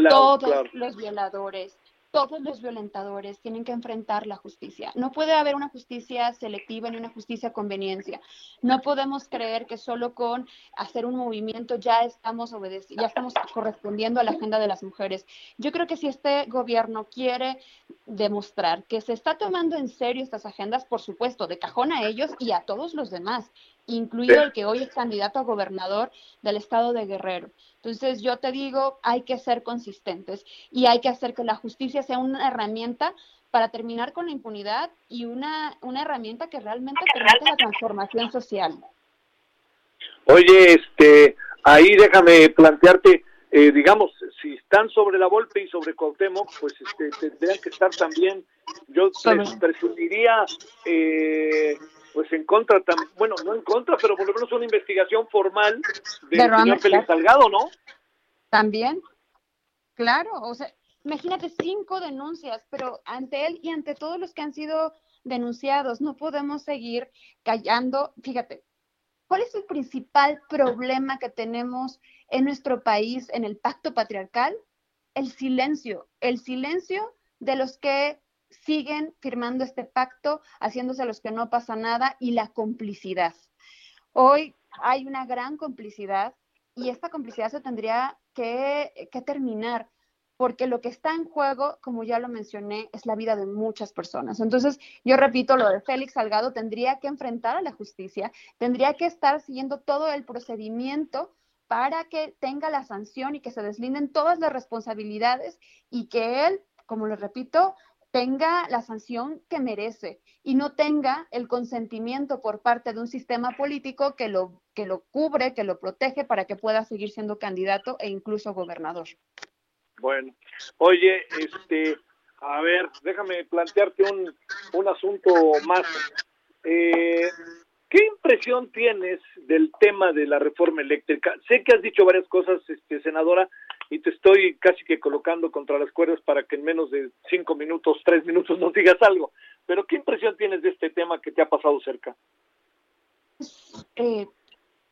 Todos los violadores, todos los violentadores tienen que enfrentar la justicia. No puede haber una justicia selectiva ni una justicia conveniencia. No podemos creer que solo con hacer un movimiento ya estamos obedeciendo, ya estamos correspondiendo a la agenda de las mujeres. Yo creo que si este gobierno quiere demostrar que se está tomando en serio estas agendas, por supuesto, de cajón a ellos y a todos los demás, incluido el que hoy es candidato a gobernador del estado de Guerrero. Entonces yo te digo, hay que ser consistentes y hay que hacer que la justicia sea una herramienta para terminar con la impunidad y una, una herramienta que realmente permita la transformación social. Oye, este, ahí déjame plantearte, eh, digamos, si están sobre la Volpe y sobre Cuauhtémoc, pues este, tendrían que estar también, yo presumiría eh, pues en contra, bueno, no en contra, pero por lo menos una investigación formal de señor Félix Salgado, ¿no? También, claro, o sea, imagínate cinco denuncias, pero ante él y ante todos los que han sido denunciados, no podemos seguir callando. Fíjate, ¿cuál es el principal problema que tenemos en nuestro país en el pacto patriarcal? El silencio, el silencio de los que siguen firmando este pacto, haciéndose los que no pasa nada y la complicidad. Hoy hay una gran complicidad y esta complicidad se tendría que, que, terminar porque lo que está en juego, como ya lo mencioné, es la vida de muchas personas. Entonces, yo repito, lo de Félix Salgado tendría que enfrentar a la justicia, tendría que estar siguiendo todo el procedimiento para que tenga la sanción y que se deslinden todas las responsabilidades y que él como les repito, tenga la sanción que merece y no tenga el consentimiento por parte de un sistema político que lo, que lo cubre, que lo protege para que pueda seguir siendo candidato e incluso gobernador. Bueno, oye, este, a ver, déjame plantearte un, un asunto más. Eh, ¿Qué impresión tienes del tema de la reforma eléctrica? Sé que has dicho varias cosas, este, senadora, y te estoy casi que colocando contra las cuerdas para que en menos de cinco minutos, tres minutos nos digas algo. Pero ¿qué impresión tienes de este tema que te ha pasado cerca? Eh,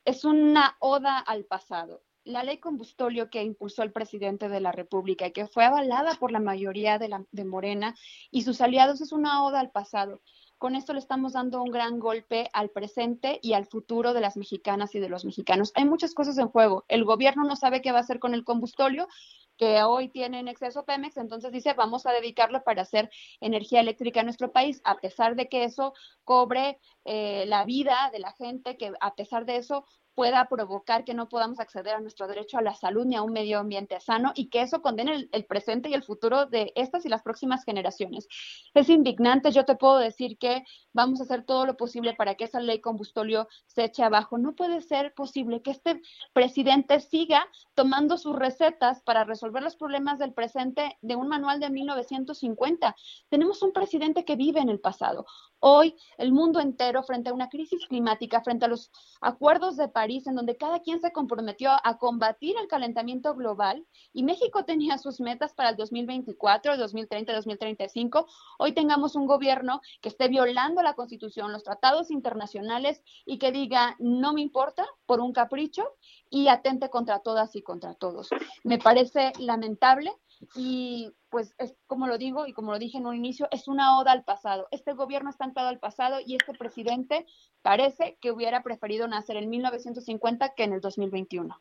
es una oda al pasado. La ley combustolio que impulsó el presidente de la República y que fue avalada por la mayoría de, la, de Morena y sus aliados es una oda al pasado. Con esto le estamos dando un gran golpe al presente y al futuro de las mexicanas y de los mexicanos. Hay muchas cosas en juego. El gobierno no sabe qué va a hacer con el combustolio, que hoy tiene en exceso Pemex, entonces dice, vamos a dedicarlo para hacer energía eléctrica en nuestro país, a pesar de que eso cobre eh, la vida de la gente, que a pesar de eso pueda provocar que no podamos acceder a nuestro derecho a la salud ni a un medio ambiente sano y que eso condene el, presente y el futuro de estas y las próximas generaciones. Es indignante, yo te puedo decir que vamos a hacer todo lo posible para que esa ley combustolio se eche abajo. No puede ser posible que este presidente siga tomando sus recetas para resolver los problemas del presente de un manual de 1950. Tenemos un presidente que vive en el pasado. Hoy el mundo entero frente a una crisis climática, frente a los acuerdos de París, en donde cada quien se comprometió a combatir el calentamiento global y México tenía sus metas para el 2024, 2030, 2035, hoy tengamos un gobierno que esté violando la Constitución, los tratados internacionales y que diga no me importa por un capricho y atente contra todas y contra todos. Me parece lamentable y pues es como lo digo y como lo dije en un inicio, es una oda al pasado. Este gobierno está anclado al pasado y este presidente parece que hubiera preferido nacer en 1950 que en el 2021.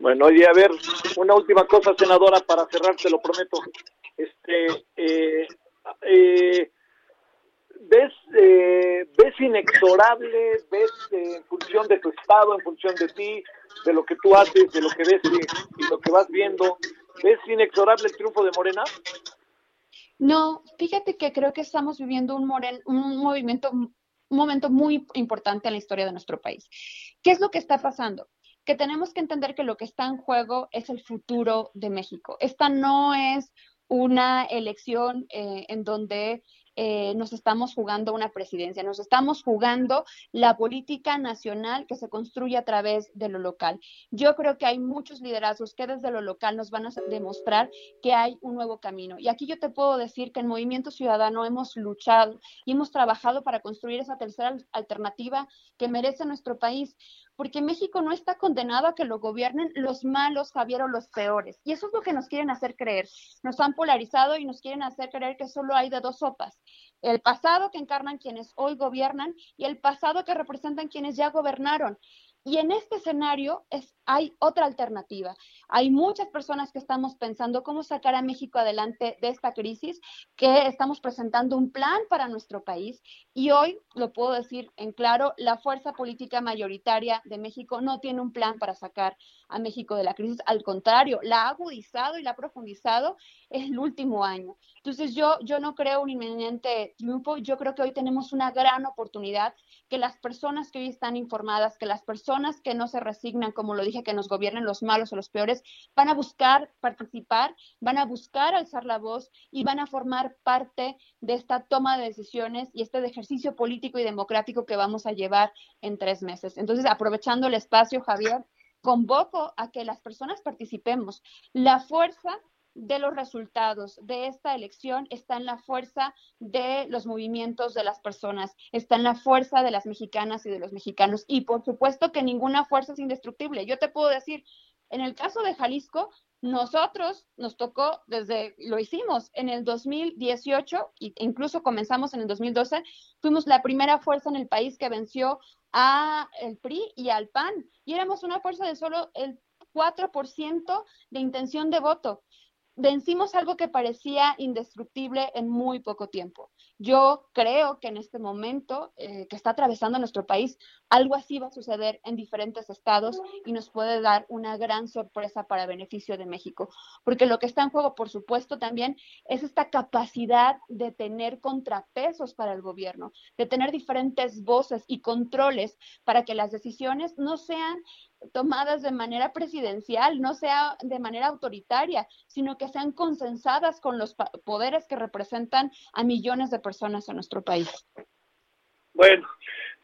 Bueno, oye, a ver, una última cosa, senadora, para cerrar, te lo prometo. Este, eh, eh, ves, eh, ves inexorable, ves eh, en función de tu estado, en función de ti, de lo que tú haces, de lo que ves y, y lo que vas viendo, ¿ves inexorable el triunfo de Morena? No, fíjate que creo que estamos viviendo un, moren, un movimiento, un momento muy importante en la historia de nuestro país. ¿Qué es lo que está pasando? Que tenemos que entender que lo que está en juego es el futuro de México. Esta no es una elección eh, en donde eh, nos estamos jugando una presidencia, nos estamos jugando la política nacional que se construye a través de lo local. Yo creo que hay muchos liderazgos que desde lo local nos van a demostrar que hay un nuevo camino. Y aquí yo te puedo decir que en Movimiento Ciudadano hemos luchado y hemos trabajado para construir esa tercera alternativa que merece nuestro país porque México no está condenado a que lo gobiernen los malos, Javier, o los peores. Y eso es lo que nos quieren hacer creer. Nos han polarizado y nos quieren hacer creer que solo hay de dos sopas. El pasado que encarnan quienes hoy gobiernan y el pasado que representan quienes ya gobernaron. Y en este escenario es, hay otra alternativa. Hay muchas personas que estamos pensando cómo sacar a México adelante de esta crisis, que estamos presentando un plan para nuestro país. Y hoy, lo puedo decir en claro, la fuerza política mayoritaria de México no tiene un plan para sacar a México de la crisis. Al contrario, la ha agudizado y la ha profundizado el último año. Entonces yo, yo no creo un inminente triunfo. Yo creo que hoy tenemos una gran oportunidad que las personas que hoy están informadas, que las personas que no se resignan, como lo dije, que nos gobiernen los malos o los peores, van a buscar participar, van a buscar alzar la voz y van a formar parte de esta toma de decisiones y este ejercicio político y democrático que vamos a llevar en tres meses. Entonces, aprovechando el espacio, Javier, convoco a que las personas participemos. La fuerza de los resultados de esta elección está en la fuerza de los movimientos de las personas, está en la fuerza de las mexicanas y de los mexicanos. Y por supuesto que ninguna fuerza es indestructible. Yo te puedo decir, en el caso de Jalisco, nosotros nos tocó desde, lo hicimos en el 2018 e incluso comenzamos en el 2012, fuimos la primera fuerza en el país que venció a el PRI y al PAN y éramos una fuerza de solo el 4% de intención de voto vencimos algo que parecía indestructible en muy poco tiempo. Yo creo que en este momento eh, que está atravesando nuestro país, algo así va a suceder en diferentes estados y nos puede dar una gran sorpresa para beneficio de México. Porque lo que está en juego, por supuesto, también es esta capacidad de tener contrapesos para el gobierno, de tener diferentes voces y controles para que las decisiones no sean tomadas de manera presidencial, no sea de manera autoritaria, sino que sean consensadas con los poderes que representan a millones de personas en nuestro país. Bueno,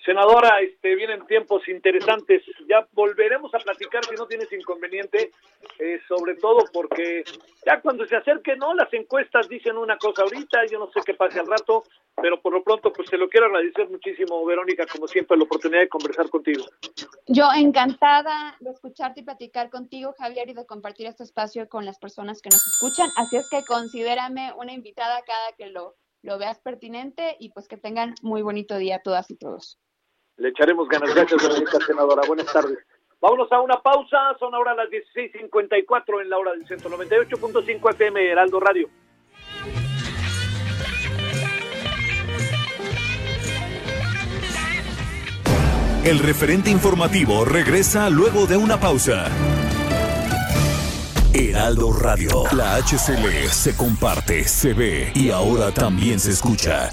senadora, este, vienen tiempos interesantes. Ya volveremos a platicar si no tienes inconveniente, eh, sobre todo porque ya cuando se acerque, ¿no? Las encuestas dicen una cosa ahorita, yo no sé qué pase al rato, pero por lo pronto, pues te lo quiero agradecer muchísimo, Verónica, como siempre, la oportunidad de conversar contigo. Yo encantada de escucharte y platicar contigo, Javier, y de compartir este espacio con las personas que nos escuchan. Así es que considérame una invitada cada que lo lo veas pertinente y pues que tengan muy bonito día todas y todos. Le echaremos ganas. Gracias, [laughs] señorita senadora. Buenas tardes. Vámonos a una pausa. Son ahora las 16.54 en la hora del 198.5 FM Heraldo Radio. El referente informativo regresa luego de una pausa. Heraldo Radio. La HCL se comparte, se ve y ahora también se escucha.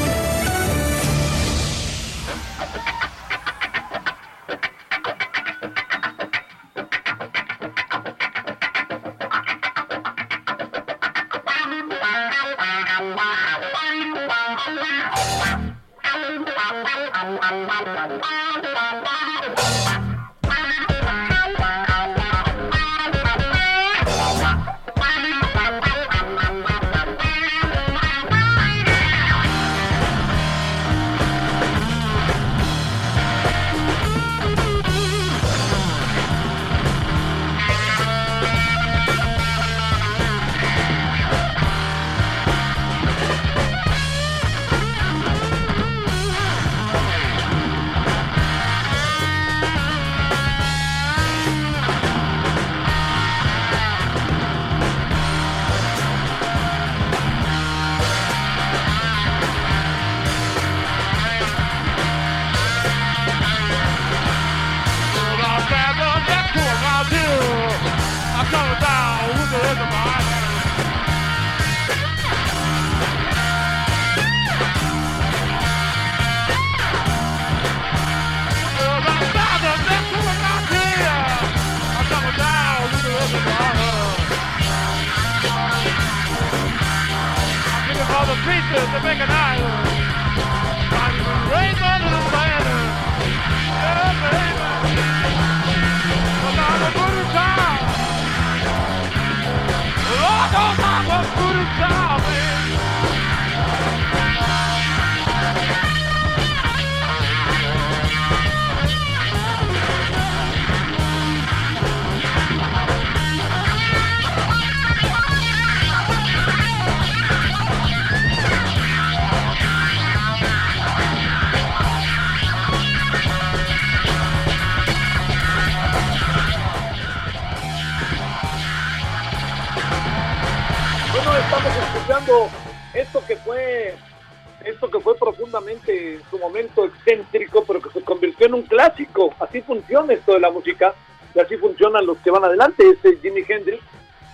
Esto de la música y así funcionan los que van adelante. Este Jimi Hendrix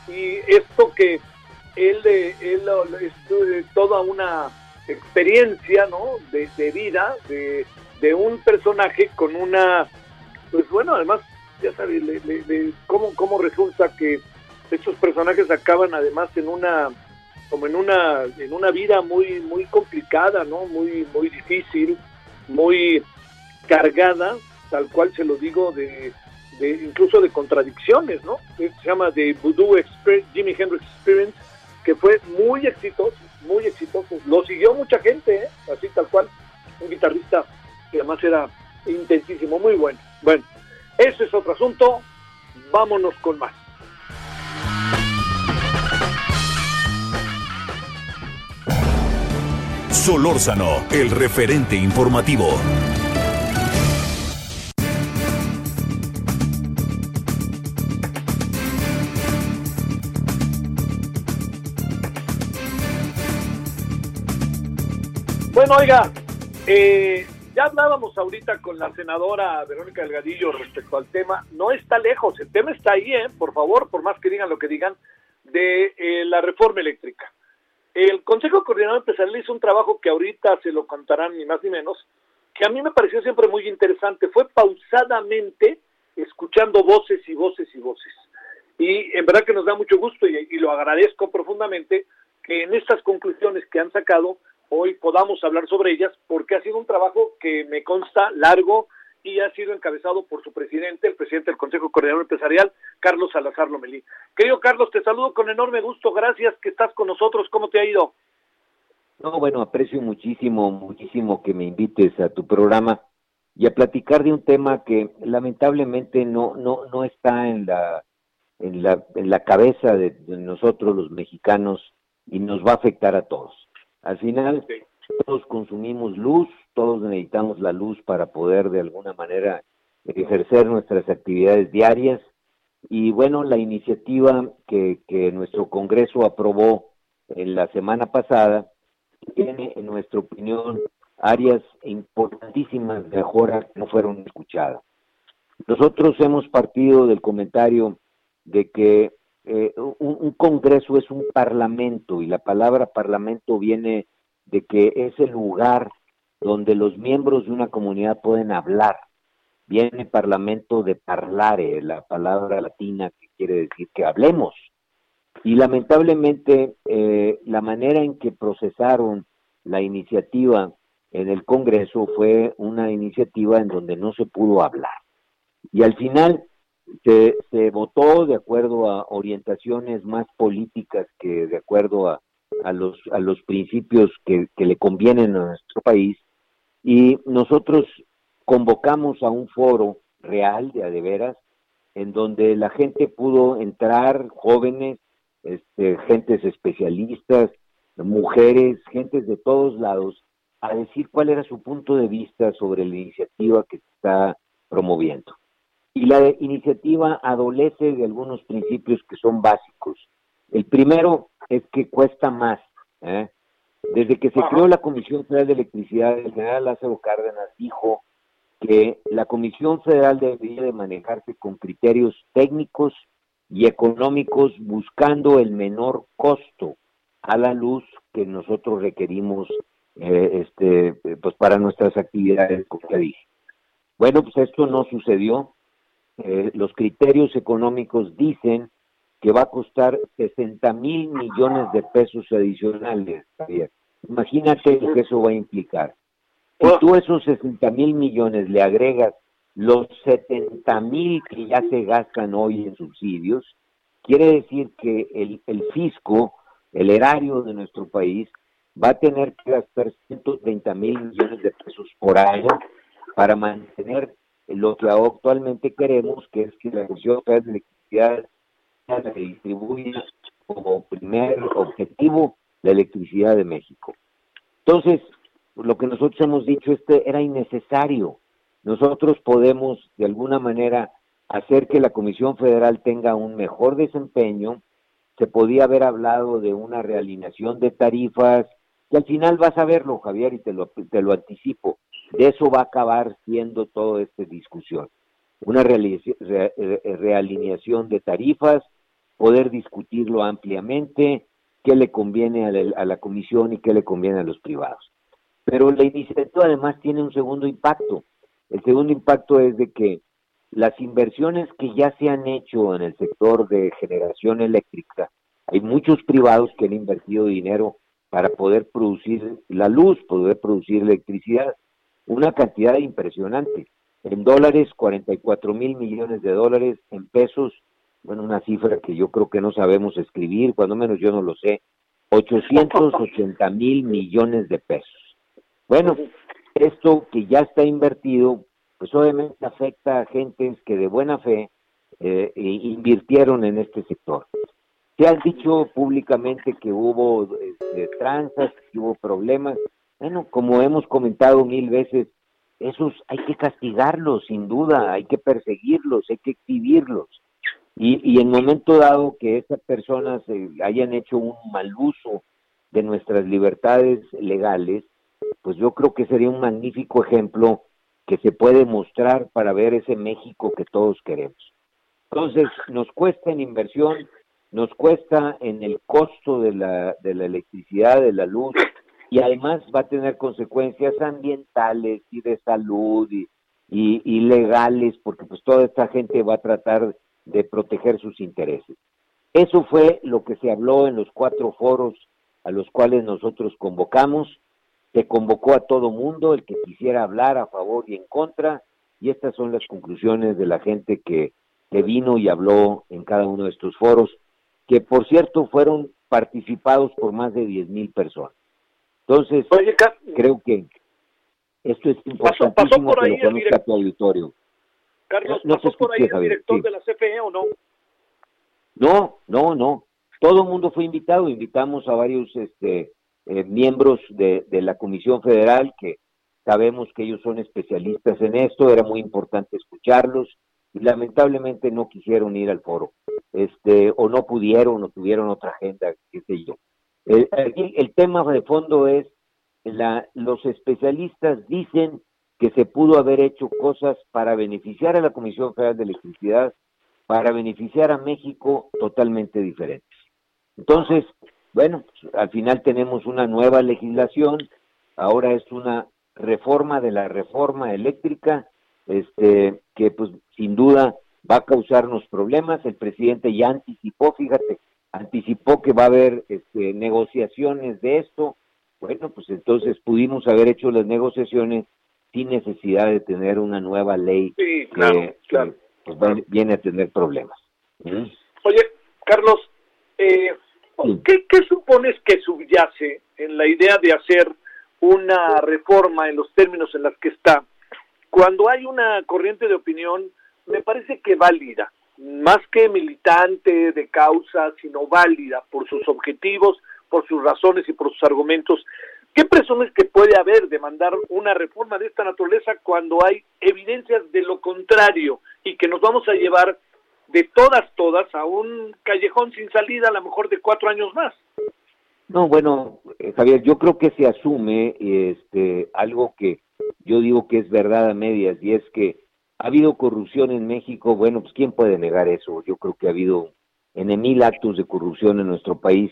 y esto que él, él, es toda una experiencia, ¿no? De, vida de, de, un personaje con una, pues bueno, además ya sabes, de, cómo, cómo resulta que estos personajes acaban además en una como en una en una vida muy muy complicada no muy muy difícil muy cargada tal cual se lo digo de, incluso de contradicciones no se llama The Voodoo Experience, Jimi Hendrix Experience que fue muy exitoso muy exitoso lo siguió mucha gente ¿eh? así tal cual un guitarrista que además era intensísimo, muy bueno. Bueno, ese es otro asunto, vámonos con más. Solórzano, el referente informativo. Bueno, oiga, eh, ya hablábamos ahorita con la senadora Verónica Delgadillo respecto al tema. No está lejos, el tema está ahí, ¿eh? por favor, por más que digan lo que digan, de eh, la reforma eléctrica. El Consejo Coordinador Empresarial hizo un trabajo que ahorita se lo contarán ni más ni menos, que a mí me pareció siempre muy interesante. Fue pausadamente escuchando voces y voces y voces. Y en verdad que nos da mucho gusto y, y lo agradezco profundamente que en estas conclusiones que han sacado hoy podamos hablar sobre ellas, porque ha sido un trabajo que me consta largo y ha sido encabezado por su presidente, el presidente del Consejo Coordinador Empresarial, Carlos Salazar Lomelí. Querido Carlos, te saludo con enorme gusto, gracias que estás con nosotros, ¿cómo te ha ido? No, bueno, aprecio muchísimo, muchísimo que me invites a tu programa y a platicar de un tema que lamentablemente no, no, no está en la, en la, en la cabeza de, de nosotros los mexicanos y nos va a afectar a todos. Al final, todos consumimos luz, todos necesitamos la luz para poder de alguna manera ejercer nuestras actividades diarias. Y bueno, la iniciativa que, que nuestro Congreso aprobó en la semana pasada tiene, en nuestra opinión, áreas importantísimas de mejora que no fueron escuchadas. Nosotros hemos partido del comentario de que eh, un, un, Congreso es un parlamento y la palabra parlamento viene de que es el lugar donde los miembros de una comunidad pueden hablar. Viene parlamento de parlare, la palabra latina que quiere decir que hablemos. Y lamentablemente eh, la manera en que procesaron la iniciativa en el Congreso fue una iniciativa en donde no se pudo hablar. Y al final se, se votó de acuerdo a orientaciones más políticas que de acuerdo a, a, los, a los principios que, le convienen a nuestro país y nosotros convocamos a un foro real de adeveras en donde la gente pudo entrar, jóvenes, este, gentes especialistas, mujeres, gentes de todos lados, a decir cuál era su punto de vista sobre la iniciativa que se está promoviendo. Y la iniciativa adolece de algunos principios que son básicos. El primero es que cuesta más. ¿eh? Desde que se creó la Comisión Federal de Electricidad, el general Lázaro Cárdenas dijo que la Comisión Federal debería de manejarse con criterios técnicos y económicos buscando el menor costo a la luz que nosotros requerimos eh, este, pues para nuestras actividades, como dije. Bueno, pues esto no sucedió. Eh, los criterios económicos dicen que va a costar 60 mil millones de pesos adicionales, Imagínate lo que eso va a implicar. Si tú esos 60 mil millones le agregas los 70 mil que ya se gastan hoy en subsidios, quiere decir que el, el fisco, el erario de nuestro país, va a tener que gastar 130 mil millones de pesos por año para mantener lo que actualmente queremos, que es que la Comisión de Electricidad se distribuye como primer objetivo la electricidad de México. Entonces, lo que nosotros hemos dicho este era innecesario. Nosotros podemos de alguna manera hacer que la Comisión Federal tenga un mejor desempeño. Se podía haber hablado de una realineación de tarifas, que al final vas a verlo, Javier, y te lo, te lo anticipo. De eso va a acabar siendo toda esta discusión. Una realineación de tarifas, poder discutirlo ampliamente, qué le conviene a la, a la, comisión y qué le conviene a los privados. Pero la iniciativa además tiene un segundo impacto. El segundo impacto es de que las inversiones que ya se han hecho en el sector de generación eléctrica, hay muchos privados que han invertido dinero para poder producir la luz, poder producir electricidad, una cantidad impresionante. En dólares, 44 mil millones de dólares, en pesos, bueno, una cifra que yo creo que no sabemos escribir, cuando menos yo no lo sé, 880 mil millones de pesos. Bueno, esto que ya está invertido pues obviamente afecta a gentes que de buena fe eh, invirtieron en este sector. Se han dicho públicamente que hubo este, tranzas, que hubo problemas. Bueno, como hemos comentado mil veces, esos hay que castigarlos, sin duda, hay que perseguirlos, hay que exhibirlos. Y, y en momento dado que esas personas hayan hecho un mal uso de nuestras libertades legales, pues yo creo que sería un magnífico ejemplo que se puede mostrar para ver ese México que todos queremos. Entonces, nos cuesta en inversión, nos cuesta en el costo de la, de la electricidad, de la luz, y además va a tener consecuencias ambientales y de salud y, y, legales, porque pues toda esta gente va a tratar de proteger sus intereses. Eso fue lo que se habló en los cuatro foros a los cuales nosotros convocamos. Se convocó a todo mundo, el que quisiera hablar a favor y en contra, y estas son las conclusiones de la gente que, que vino y habló en cada uno de estos foros, que por cierto fueron participados por más de diez mil personas. Entonces, creo que esto es importantísimo que lo conozca tu auditorio. Carlos, no ¿pasó por ahí el director de la CFE o no? No, no, no. Todo el mundo fue invitado. Invitamos a varios este, eh, miembros de, de la Comisión Federal que sabemos que ellos son especialistas en esto. Era muy importante escucharlos y lamentablemente no quisieron ir al foro, este, o no pudieron, o tuvieron otra agenda, qué sé yo. El, el tema de fondo es, la, los especialistas dicen que se pudo haber hecho cosas para beneficiar a la Comisión Federal de Electricidad, para beneficiar a México totalmente diferentes. Entonces, bueno, al final tenemos una nueva legislación, ahora es una reforma de la reforma eléctrica, este, que pues sin duda va a causarnos problemas. El presidente ya anticipó, fíjate, anticipó que va a haber este, negociaciones de esto. Bueno, pues entonces pudimos haber hecho las negociaciones sin necesidad de tener una nueva ley que, pues, viene a tener problemas. Oye, Carlos, eh, ¿qué, ¿qué supones que subyace en la idea de hacer una reforma en los términos en los que está? Cuando hay una corriente de opinión, me parece que válida, más que militante de causa, sino válida por sus objetivos, por sus razones y por sus argumentos. ¿Qué presumes que puede haber de mandar una reforma de esta naturaleza cuando hay evidencias de lo contrario y que nos vamos a llevar de todas, todas a un callejón sin salida a lo mejor de cuatro años más? No, bueno, eh, Javier, yo creo que se asume este, algo que yo digo que es verdad a medias y es que ha habido corrupción en México, bueno, pues quién puede negar eso, yo creo que ha habido en mil actos de corrupción en nuestro país,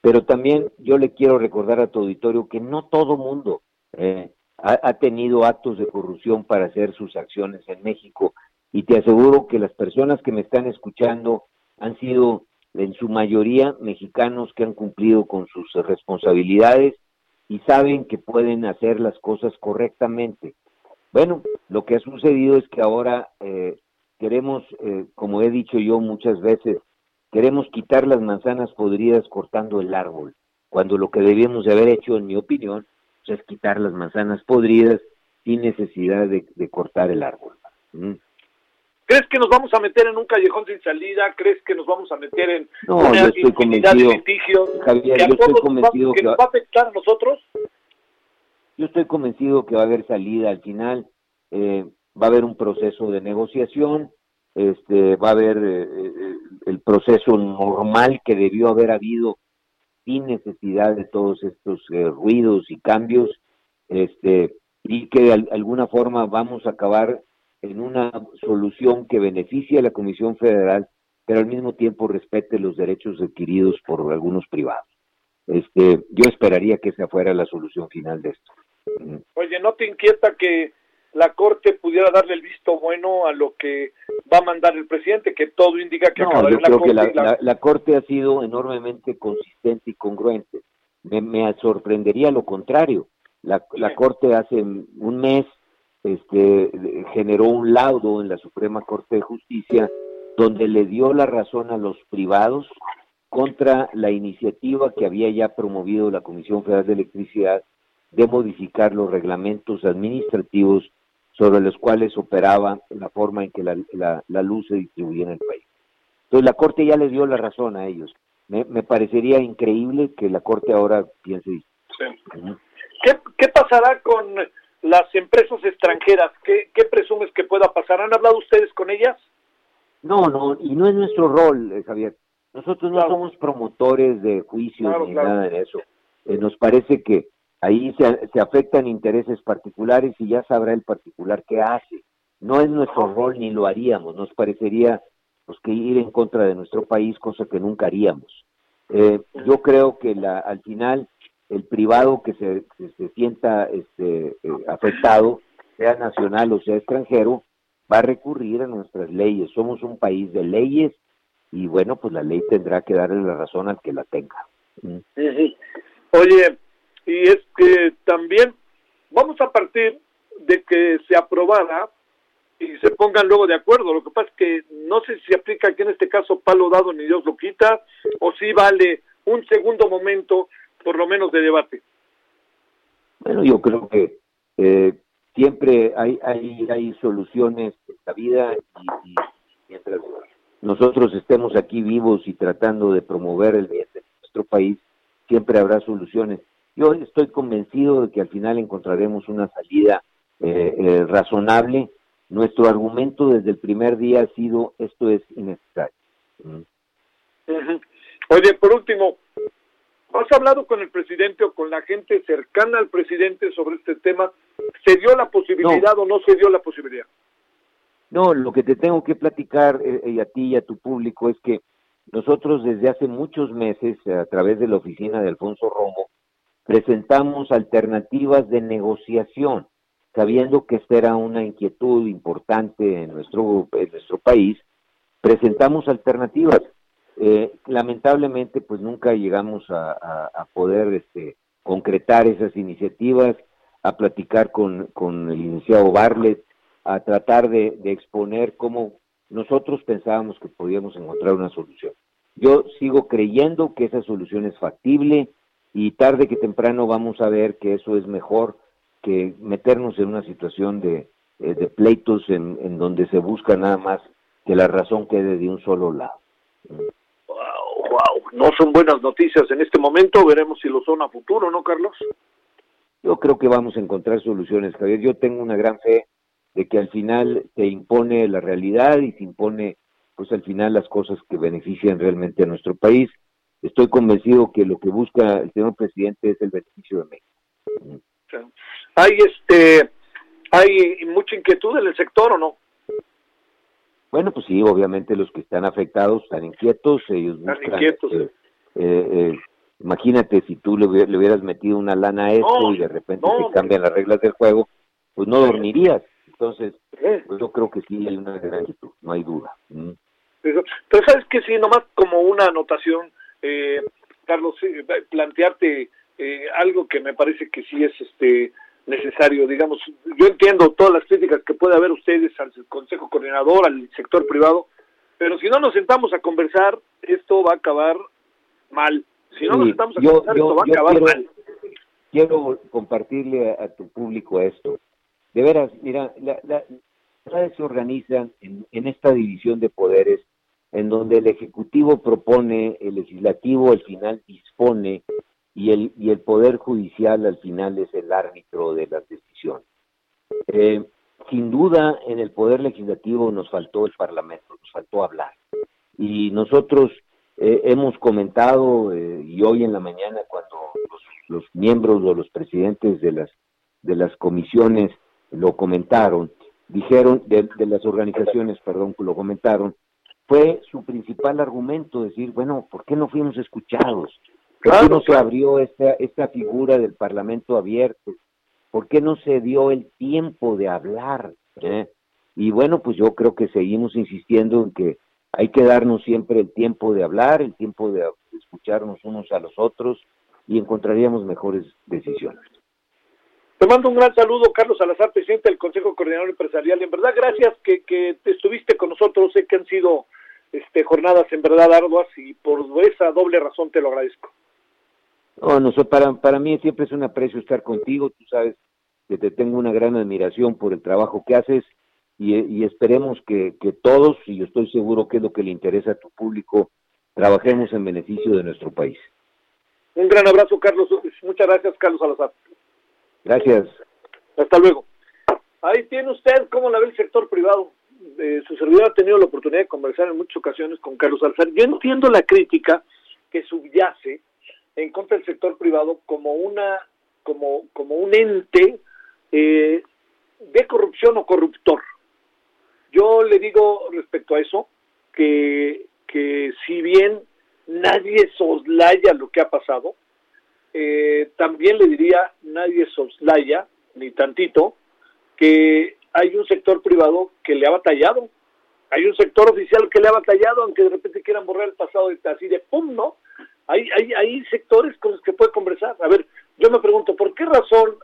pero también yo le quiero recordar a tu auditorio que no todo mundo eh, ha, ha tenido actos de corrupción para hacer sus acciones en México. Y te aseguro que las personas que me están escuchando han sido en su mayoría mexicanos que han cumplido con sus responsabilidades y saben que pueden hacer las cosas correctamente. Bueno, lo que ha sucedido es que ahora eh, queremos, eh, como he dicho yo muchas veces, queremos quitar las manzanas podridas cortando el árbol, cuando lo que debíamos de haber hecho, en mi opinión, pues, es quitar las manzanas podridas sin necesidad de, cortar el árbol. ¿Mm? ¿Crees que nos vamos a meter en un callejón sin salida? ¿Crees que nos vamos a meter en no, una yo estoy convencido, Javier, yo estoy convencido que, nos va a afectar a nosotros? Yo estoy convencido que va a haber salida al final, eh, va a haber un proceso de negociación, este, va a haber eh, eh, el proceso normal que debió haber habido sin necesidad de todos estos ruidos y cambios, este, y que de alguna forma vamos a acabar en una solución que beneficie a la Comisión Federal, pero al mismo tiempo respete los derechos adquiridos por algunos privados. Este, yo esperaría que esa fuera la solución final de esto. Oye, ¿no te inquieta que la Corte pudiera darle el visto bueno a lo que va a mandar el presidente, que todo indica que no, yo creo la que la, la, Corte ha sido enormemente consistente y congruente. Me, me sorprendería lo contrario. La, la Corte hace un mes este, generó un laudo en la Suprema Corte de Justicia donde le dio la razón a los privados contra la iniciativa que había ya promovido la Comisión Federal de Electricidad de modificar los reglamentos administrativos sobre los cuales operaba la forma en que la, la, la luz se distribuía en el país. Entonces la Corte ya le dio la razón a ellos. Me, me parecería increíble que la Corte ahora piense Sí. ¿Qué, ¿Qué pasará con las empresas extranjeras? ¿Qué, ¿Qué presumes que pueda pasar? ¿Han hablado ustedes con ellas? No, no, y no es nuestro rol, eh, Javier. Nosotros no Claro. somos promotores de juicios Claro, ni claro. nada de eso. Eh, nos parece que ahí se, se afectan intereses particulares y ya sabrá el particular qué hace. No es nuestro rol ni lo haríamos. Nos parecería pues que ir en contra de nuestro país, cosa que nunca haríamos. Eh, yo creo que la, al final el privado que se, que se sienta este, eh, afectado, sea nacional o sea extranjero, va a recurrir a nuestras leyes. Somos un país de leyes y bueno, pues la ley tendrá que darle la razón al que la tenga. Mm. Ujú. Oye, y es que también vamos a partir de que se aprobara y se pongan luego de acuerdo. Lo que pasa es que no sé si aplica aquí en este caso palo dado ni Dios lo quita o si vale un segundo momento por lo menos de debate. Bueno, yo creo que eh, siempre hay, hay, hay soluciones en la vida y, y mientras nosotros estemos aquí vivos y tratando de promover el bien de nuestro país, siempre habrá soluciones. Yo estoy convencido de que al final encontraremos una salida eh, eh, razonable. Nuestro argumento desde el primer día ha sido esto es innecesario. Mm. Oye, por último, ¿has hablado con el presidente o con la gente cercana al presidente sobre este tema? ¿Se dio la posibilidad o no se dio la posibilidad? No, lo que te tengo que platicar eh, y a ti y a tu público es que nosotros desde hace muchos meses, eh, a través de la oficina de Alfonso Romo, presentamos alternativas de negociación, sabiendo que esta era una inquietud importante en nuestro, en nuestro país, presentamos alternativas. Eh, lamentablemente, pues nunca llegamos a, poder este, concretar esas iniciativas, a platicar con, con el licenciado Barlet, a tratar de exponer cómo nosotros pensábamos que podíamos encontrar una solución. Yo sigo creyendo que esa solución es factible y tarde que temprano vamos a ver que eso es mejor que meternos en una situación de, eh, de pleitos en, en donde se busca nada más que la razón quede de un solo lado. Wow, wow, no son buenas noticias en este momento, veremos si lo son a futuro, ¿no, Carlos? Yo creo que vamos a encontrar soluciones, Javier. Yo tengo una gran fe de que al final se impone la realidad y se impone, pues al final las cosas que benefician realmente a nuestro país. Estoy convencido que lo que busca el señor presidente es el beneficio de México. Hay este, hay mucha inquietud en el sector o no? Bueno, pues sí, obviamente los que están afectados están inquietos, ellos Están buscan, inquietos. eh, eh, eh, imagínate si tú le, le hubieras metido una lana a esto No, y de repente no, hombre. cambian las reglas del juego, pues no dormirías. Entonces, pues yo creo que sí hay una gran inquietud, no hay duda. Mm. Eso. Pero sabes que sí, nomás como una anotación, eh, Carlos, sí, plantearte eh, algo que me parece que sí es este necesario, digamos, yo entiendo todas las críticas que puede haber ustedes al Consejo Coordinador, al sector privado, pero si no nos sentamos a conversar, esto va a acabar mal. Si no nos sentamos a yo- conversar, yo- esto va a acabar quiero- mal. quiero compartirle a, a tu público esto. De veras, mira, la, la, se organizan en, en esta división de poderes, en donde el Ejecutivo propone, el Legislativo al final dispone y el, y el Poder Judicial al final es el árbitro de las decisiones. Eh, sin duda, en el Poder Legislativo nos faltó el Parlamento, nos faltó hablar. Y nosotros eh, hemos comentado, eh, y hoy en la mañana cuando los, miembros o los presidentes de las, de las comisiones lo comentaron, dijeron, de, de las organizaciones, perdón, lo comentaron, fue su principal argumento, decir, bueno, ¿por qué no fuimos escuchados? ¿Por qué no se abrió esta, esta figura del Parlamento abierto? ¿Por qué no se dio el tiempo de hablar? eh? Y bueno, pues yo creo que seguimos insistiendo en que hay que darnos siempre el tiempo de hablar, el tiempo de escucharnos unos a los otros y encontraríamos mejores decisiones. Te mando un gran saludo, Carlos Salazar, presidente del Consejo Coordinador Empresarial. En verdad, gracias que, que te estuviste con nosotros. Sé que han sido este, jornadas en verdad arduas y por esa doble razón te lo agradezco. No, no, so- para, para mí siempre es un aprecio estar contigo, tú sabes que te tengo una gran admiración por el trabajo que haces y, esperemos que, que todos, y yo estoy seguro que es lo que le interesa a tu público, trabajemos en beneficio de nuestro país. Un gran abrazo, Carlos. Muchas gracias, Carlos Salazar. Gracias. Hasta luego. Ahí tiene usted cómo la ve el sector privado. Eh, su servidor ha tenido la oportunidad de conversar en muchas ocasiones con Carlos Salazar. Yo entiendo la crítica que subyace en contra del sector privado como una como como un ente eh, de corrupción o corruptor. Yo le digo respecto a eso que, que si bien nadie soslaya lo que ha pasado, eh, también le diría nadie soslaya, ni tantito, que hay un sector privado que le ha batallado, hay un sector oficial que le ha batallado, aunque de repente quieran borrar el pasado así de pum, ¿no? Hay, hay, hay sectores con los que puede conversar. A ver, yo me pregunto, ¿por qué razón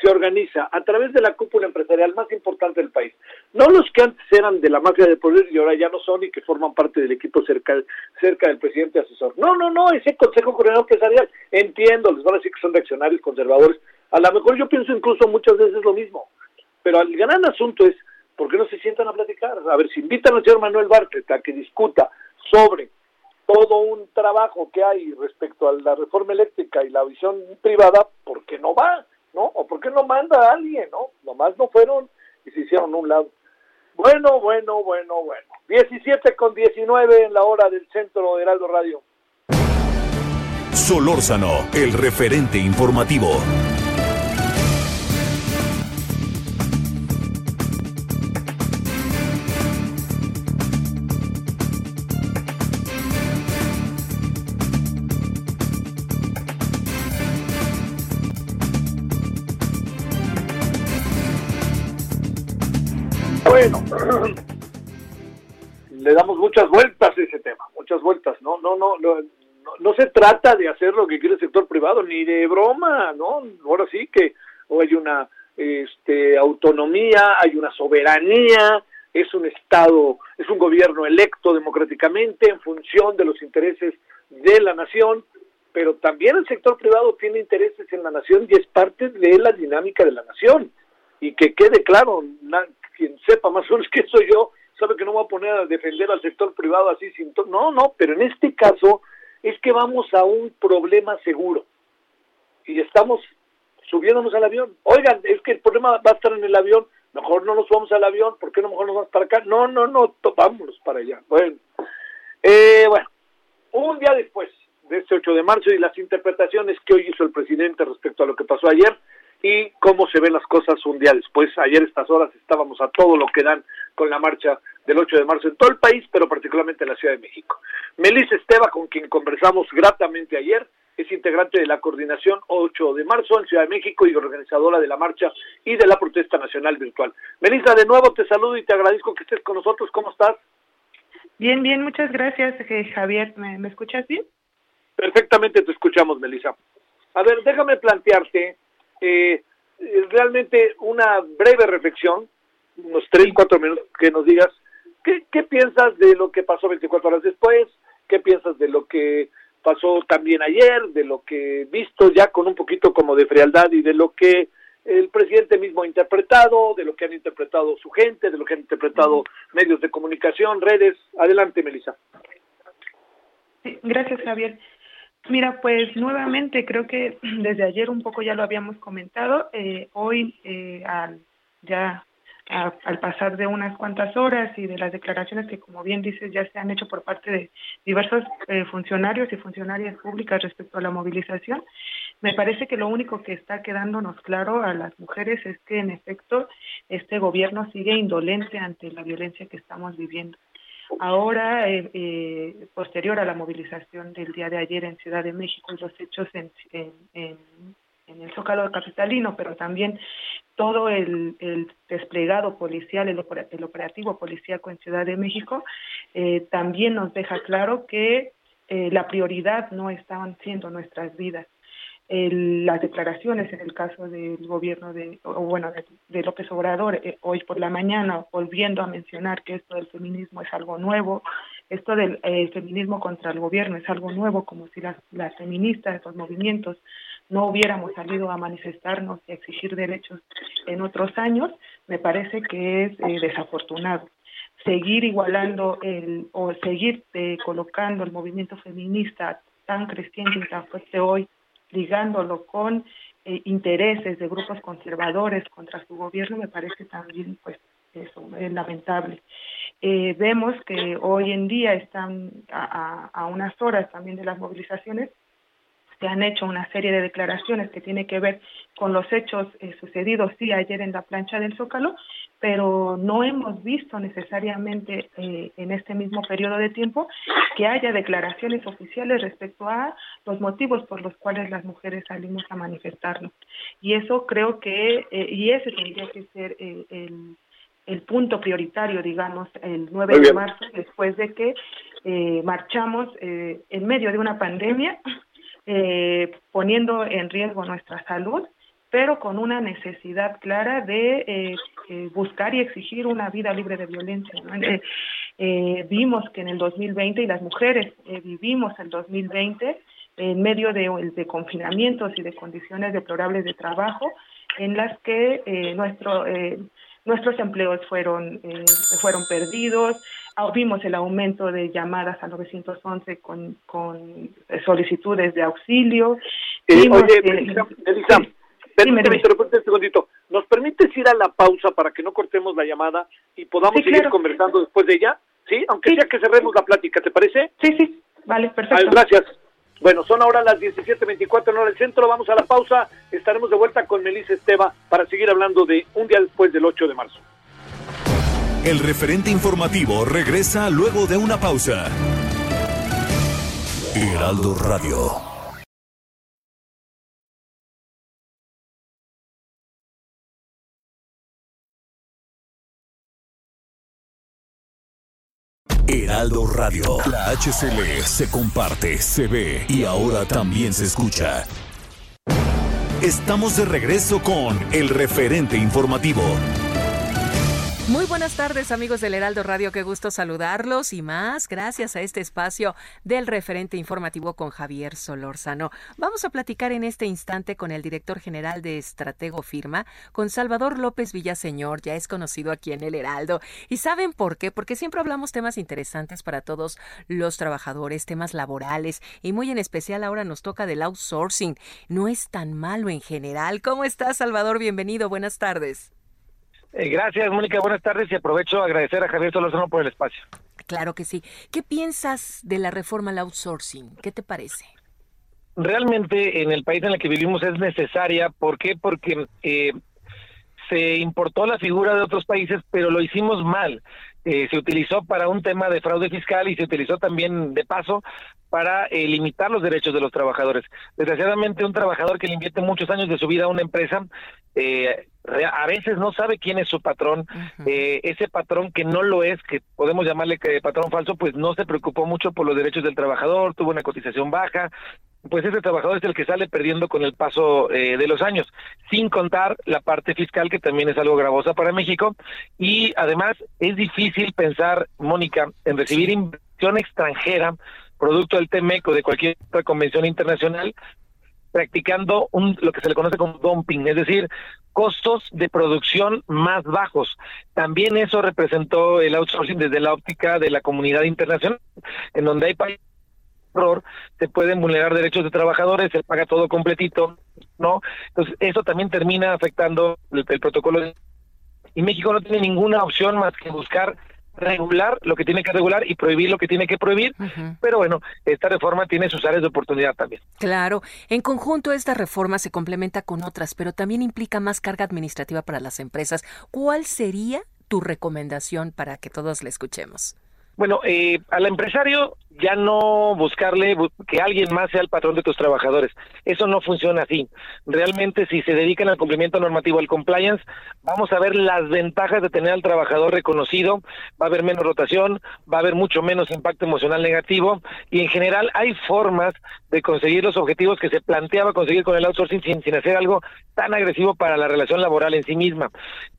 se organiza a través de la cúpula empresarial más importante del país. No los que antes eran de la mafia de poder y ahora ya no son y que forman parte del equipo cerca, cerca del presidente asesor. No, no, no, ese Consejo Coordinador Empresarial, entiendo, les van a decir que son reaccionarios, conservadores. A lo mejor yo pienso incluso muchas veces lo mismo. Pero el gran asunto es, ¿por qué no se sientan a platicar? A ver, si invitan al señor Manuel Bartlett a que discuta sobre todo un trabajo que hay respecto a la reforma eléctrica y la visión privada, ¿por qué no va? ¿no? ¿O por qué no manda a alguien, no? Nomás no fueron y se hicieron un lado. Bueno, bueno, bueno, bueno. 17 con 19 en la hora del centro de Heraldo Radio. Solórzano, el referente informativo. Bueno, [clears throat] le damos muchas vueltas a ese tema, muchas vueltas. No, no, no, no, se trata de hacer lo que quiere el sector privado, ni de broma, ¿no? Ahora sí que hay una este, autonomía, hay una soberanía, es un Estado, es un gobierno electo democráticamente en función de los intereses de la nación, pero también el sector privado tiene intereses en la nación y es parte de la dinámica de la nación. Y que quede claro, quien sepa más o menos que soy yo, sabe que no voy a poner a defender al sector privado así sin... No, no, pero en este caso es que vamos a un problema seguro y estamos subiéndonos al avión. Oigan, es que el problema va a estar en el avión, mejor no nos vamos al avión, ¿por qué no mejor nos vamos para acá? No, no, no, vámonos para allá. Bueno, eh, bueno, un día después de este 8 de marzo y las interpretaciones que hoy hizo el presidente respecto a lo que pasó ayer, y cómo se ven las cosas un día después. Ayer estas horas estábamos a todo lo que dan con la marcha del 8 de marzo en todo el país, pero particularmente en la Ciudad de México. Melissa Esteba, con quien conversamos gratamente ayer, es integrante de la coordinación 8 de marzo en Ciudad de México y organizadora de la marcha y de la protesta nacional virtual. Melissa, de nuevo te saludo y te agradezco que estés con nosotros. ¿Cómo estás? Bien, bien, muchas gracias, eh, Javier. ¿Me, ¿Me escuchas bien? Perfectamente te escuchamos, Melissa. A ver, déjame plantearte eh, realmente una breve reflexión, unos 3, 4 minutos, que nos digas ¿qué, qué piensas de lo que pasó 24 horas después, qué piensas de lo que pasó también ayer, de lo que visto ya con un poquito como de frialdad y de lo que el presidente mismo ha interpretado, de lo que han interpretado su gente, de lo que han interpretado medios de comunicación, redes. Adelante, Melissa. gracias, Javier. Mira, pues nuevamente creo que [clears throat] desde ayer un poco ya lo habíamos comentado. Eh, hoy, eh, al, ya al pasar de unas cuantas horas y de las declaraciones que, como bien dices, ya se han hecho por parte de diversos eh, funcionarios y funcionarias públicas respecto a la movilización, me parece que lo único que está quedándonos claro a las mujeres es que, en efecto, este gobierno sigue indolente ante la violencia que estamos viviendo. Ahora, eh, eh, posterior a la movilización del día de ayer en Ciudad de México y los hechos en, en, el Zócalo capitalino, pero también todo el, desplegado policial, el, operativo policíaco en Ciudad de México, eh, también nos deja claro que la prioridad no estaban siendo nuestras vidas las declaraciones en el caso del gobierno de, o bueno, de, López Obrador eh, hoy por la mañana, volviendo a mencionar que esto del feminismo es algo nuevo, esto del feminismo contra el gobierno es algo nuevo, como si las, las feministas, los movimientos no hubiéramos salido a manifestarnos y a exigir derechos en otros años, me parece que es eh, desafortunado. Seguir igualando el, o seguir eh, colocando el movimiento feminista tan creciente y tan fuerte hoy, ligándolo con eh, intereses de grupos conservadores contra su gobierno, me parece también pues eso es lamentable. Eh, vemos que hoy en día están a, a, unas horas también de las movilizaciones se han hecho una serie de declaraciones que tiene que ver con los hechos eh, sucedidos sí ayer en la plancha del Zócalo, pero no hemos visto necesariamente eh, en este mismo periodo de tiempo que haya declaraciones oficiales respecto a los motivos por los cuales las mujeres salimos a manifestarnos. Y eso creo que, eh, y ese tendría que ser el, el punto prioritario, digamos, el 9 de marzo, después de que marchamos en medio de una pandemia eh, poniendo en riesgo nuestra salud, pero con una necesidad clara de eh, eh, buscar y exigir una vida libre de violencia. vimos que en el 2020, y las mujeres vivimos el 2020 en medio de, confinamientos y de condiciones deplorables de trabajo, en las que nuestro, nuestros empleos fueron, fueron perdidos, vimos el aumento de llamadas a 911 con, con solicitudes de auxilio. Eh, oye, Melissa, permíteme un segundito. ¿Nos permites ir a la pausa para que no cortemos la llamada y podamos seguir conversando después de ella? ¿Sí? Aunque sea que cerremos la plática, ¿te parece? Sí, sí, vale, perfecto. gracias. Bueno, son ahora las 17.24 en hora del centro, vamos a la pausa, estaremos de vuelta con Melissa Esteva para seguir hablando de un día después del 8 de marzo. El referente informativo regresa luego de una pausa. Heraldo Radio. Heraldo Radio. La HCL se comparte, se ve y ahora también se escucha. Estamos de regreso con el referente informativo. Muy buenas tardes amigos del Heraldo Radio, qué gusto saludarlos y más gracias a este espacio del referente informativo con Javier Solórzano. Vamos a platicar en este instante con el director general de Estratego Firma, con Salvador López Villaseñor, ya es conocido aquí en el Heraldo. ¿Y saben por qué? Porque siempre hablamos temas interesantes para todos los trabajadores, temas laborales y muy en especial ahora nos toca del outsourcing. No es tan malo en general. ¿Cómo estás Salvador? Bienvenido, buenas tardes. Eh, gracias, Mónica. Buenas tardes y aprovecho a agradecer a Javier Solórzano por el espacio. Claro que sí. ¿Qué piensas de la reforma al outsourcing? ¿Qué te parece? Realmente en el país en el que vivimos es necesaria. ¿Por qué? Porque eh, se importó la figura de otros países, pero lo hicimos mal. Eh, se utilizó para un tema de fraude fiscal y se utilizó también de paso para eh, limitar los derechos de los trabajadores. Desgraciadamente, un trabajador que le invierte muchos años de su vida a una empresa, eh, a veces no sabe quién es su patrón. eh, ese patrón que no lo es, que podemos llamarle que patrón falso, pues no se preocupó mucho por los derechos del trabajador, tuvo una cotización baja. Pues ese trabajador es el que sale perdiendo con el paso eh, de los años, sin contar la parte fiscal que también es algo gravosa para México. Y además es difícil pensar, Mónica, en recibir inversión extranjera producto del TEMEC o de cualquier otra convención internacional, practicando un, lo que se le conoce como dumping, es decir, costos de producción más bajos. También eso representó el outsourcing desde la óptica de la comunidad internacional, en donde hay países error, se pueden vulnerar derechos de trabajadores, se paga todo completito, ¿no? Entonces, eso también termina afectando el, el protocolo. Y México no tiene ninguna opción más que buscar regular lo que tiene que regular y prohibir lo que tiene que prohibir, pero bueno, esta reforma tiene sus áreas de oportunidad también. Claro, en conjunto esta reforma se complementa con otras, pero también implica más carga administrativa para las empresas. ¿Cuál sería tu recomendación para que todos la escuchemos? Bueno, eh, al empresario ya no buscarle que alguien más sea el patrón de tus trabajadores. Eso no funciona así. Realmente, si se dedican al cumplimiento normativo, al compliance, vamos a ver las ventajas de tener al trabajador reconocido. Va a haber menos rotación, va a haber mucho menos impacto emocional negativo y en general hay formas de conseguir los objetivos que se planteaba conseguir con el outsourcing sin, hacer algo tan agresivo para la relación laboral en sí misma.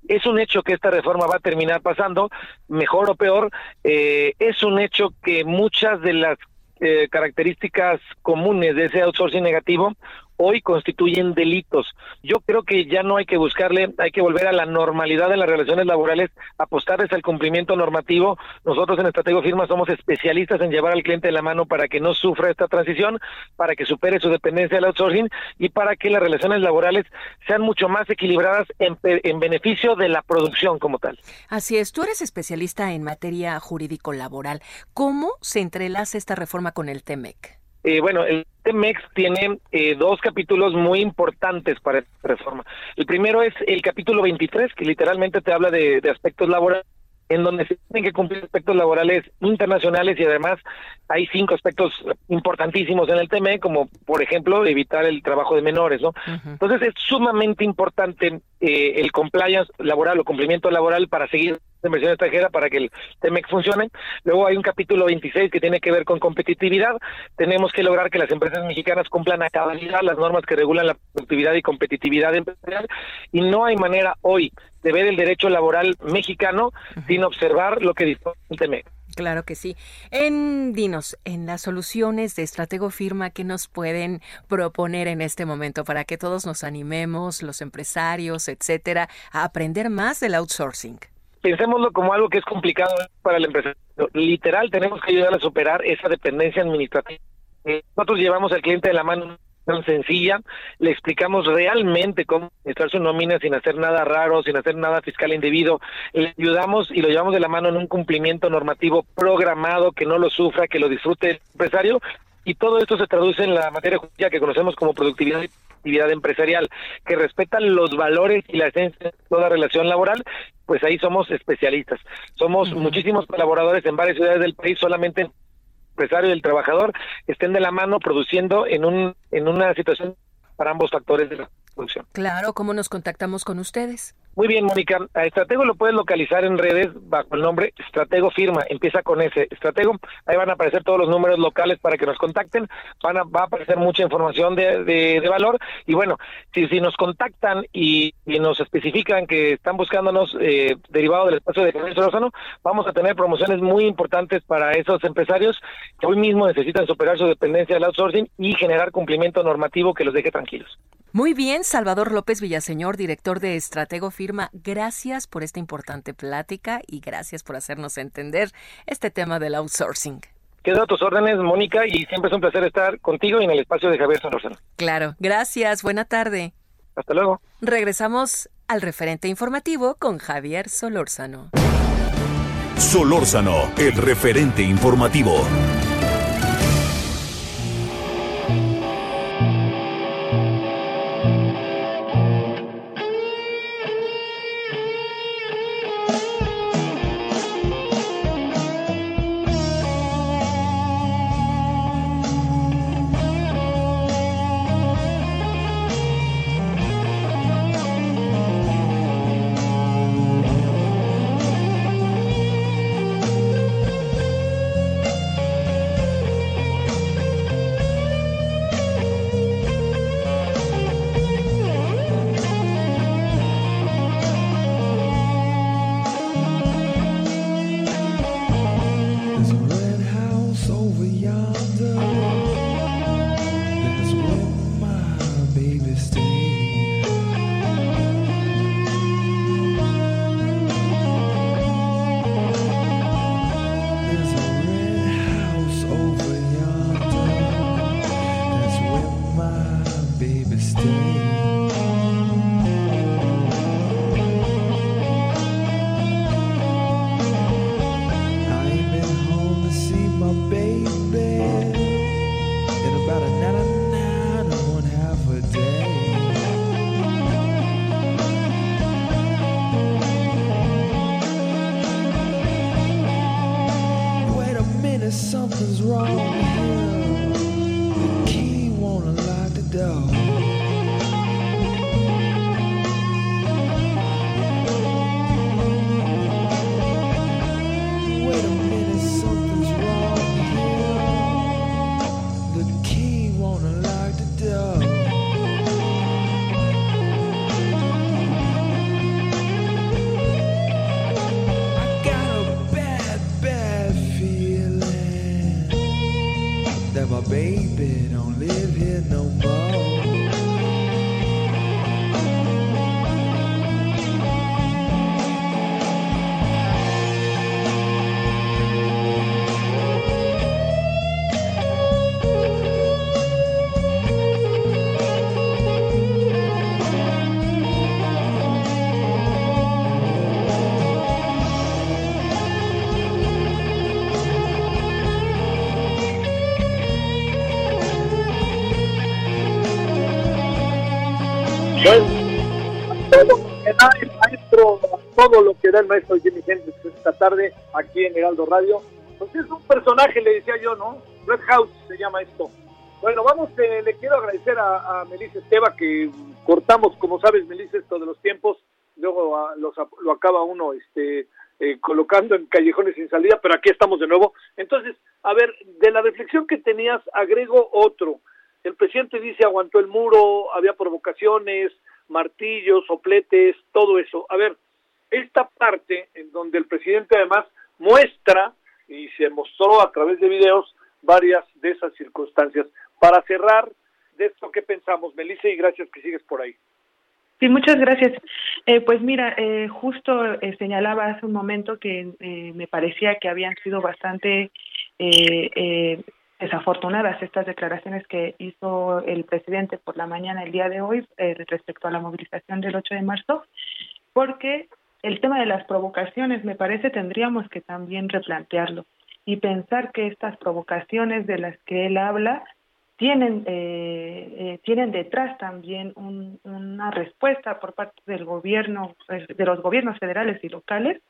Es un hecho que esta reforma va a terminar pasando, mejor o peor. Eh, es un hecho que muchas de las eh, características comunes de ese outsourcing negativo hoy constituyen delitos. Yo creo que ya no hay que buscarle, hay que volver a la normalidad de las relaciones laborales, apostarles al cumplimiento normativo. Nosotros en Estratego Firma somos especialistas en llevar al cliente de la mano para que no sufra esta transición, para que supere su dependencia del outsourcing y para que las relaciones laborales sean mucho más equilibradas en, en beneficio de la producción como tal. Así es, tú eres especialista en materia jurídico-laboral. ¿Cómo se entrelaza esta reforma con el TEMEC? Eh, bueno, el TEMEX tiene eh, dos capítulos muy importantes para esta reforma. El primero es el capítulo 23, que literalmente te habla de, de aspectos laborales en donde se tienen que cumplir aspectos laborales internacionales y además hay cinco aspectos importantísimos en el TME, como por ejemplo evitar el trabajo de menores, ¿no? Entonces es sumamente importante eh, el compliance laboral o cumplimiento laboral para seguir la inversión extranjera para que el TEMEC funcione. Luego hay un capítulo 26 que tiene que ver con competitividad. Tenemos que lograr que las empresas mexicanas cumplan a cabalidad las normas que regulan la productividad y competitividad empresarial y no hay manera hoy de ver el derecho laboral mexicano sin observar lo que dispone el TEMEC. Claro que sí. En Dinos, en las soluciones de Estratego Firma, ¿qué nos pueden proponer en este momento para que todos nos animemos, los empresarios, etcétera, a aprender más del outsourcing? Pensémoslo como algo que es complicado para el empresario. Literal, tenemos que ayudar a superar esa dependencia administrativa. Nosotros llevamos al cliente de la mano tan sencilla, le explicamos realmente cómo administrar su nómina sin hacer nada raro, sin hacer nada fiscal indebido, le ayudamos y lo llevamos de la mano en un cumplimiento normativo programado, que no lo sufra, que lo disfrute el empresario, y todo esto se traduce en la materia jurídica que conocemos como productividad actividad empresarial, que respetan los valores y la esencia de toda relación laboral, pues ahí somos especialistas. Somos muchísimos colaboradores en varias ciudades del país, solamente empresario y el trabajador estén de la mano produciendo en un en una situación para ambos factores de la producción. Claro, ¿cómo nos contactamos con ustedes? Muy bien, Mónica. A Estratego lo puedes localizar en redes bajo el nombre Estratego Firma. Empieza con ese Estratego. Ahí van a aparecer todos los números locales para que nos contacten. Van a, va a aparecer mucha información de, de, valor. Y bueno, si, si nos contactan y, nos especifican que están buscándonos eh, derivado del espacio de Javier Solórzano, vamos a tener promociones muy importantes para esos empresarios que hoy mismo necesitan superar su dependencia del outsourcing y generar cumplimiento normativo que los deje tranquilos. Muy bien, Salvador López Villaseñor, director de Estratego Firma, gracias por esta importante plática y gracias por hacernos entender este tema del outsourcing. Quedo a tus órdenes, Mónica, y siempre es un placer estar contigo y en el espacio de Javier Solórzano. Claro, gracias, buena tarde. Hasta luego. Regresamos al referente informativo con Javier Solórzano. Solórzano, el referente informativo. El maestro Jimmy Hendrix esta tarde aquí en Heraldo Radio. Pues es un personaje, le decía yo, ¿no? Red House se llama esto. Bueno, vamos, eh, le quiero agradecer a, a Melissa Esteva que cortamos, como sabes, Melissa, esto de los tiempos, luego ah, los, lo acaba uno este, eh, colocando en callejones sin salida, pero aquí estamos de nuevo. Entonces, a ver, de la reflexión que tenías, agrego otro. El presidente dice aguantó el muro, había provocaciones, martillos, sopletes, todo eso. A ver, esta parte en donde el presidente además muestra y se mostró a través de videos varias de esas circunstancias. Para cerrar de esto que pensamos, Melissa, y gracias que sigues por ahí. Sí, muchas gracias. Eh, pues mira, eh, justo eh, señalaba hace un momento que eh, me parecía que habían sido bastante eh, eh, desafortunadas estas declaraciones que hizo el presidente por la mañana el día de hoy respecto a la movilización del 8 de marzo, porque el tema de las provocaciones me parece tendríamos que también replantearlo y pensar que estas provocaciones de las que él habla tienen eh, eh, tienen detrás también un, una respuesta por parte del gobierno pues, de los gobiernos federales y locales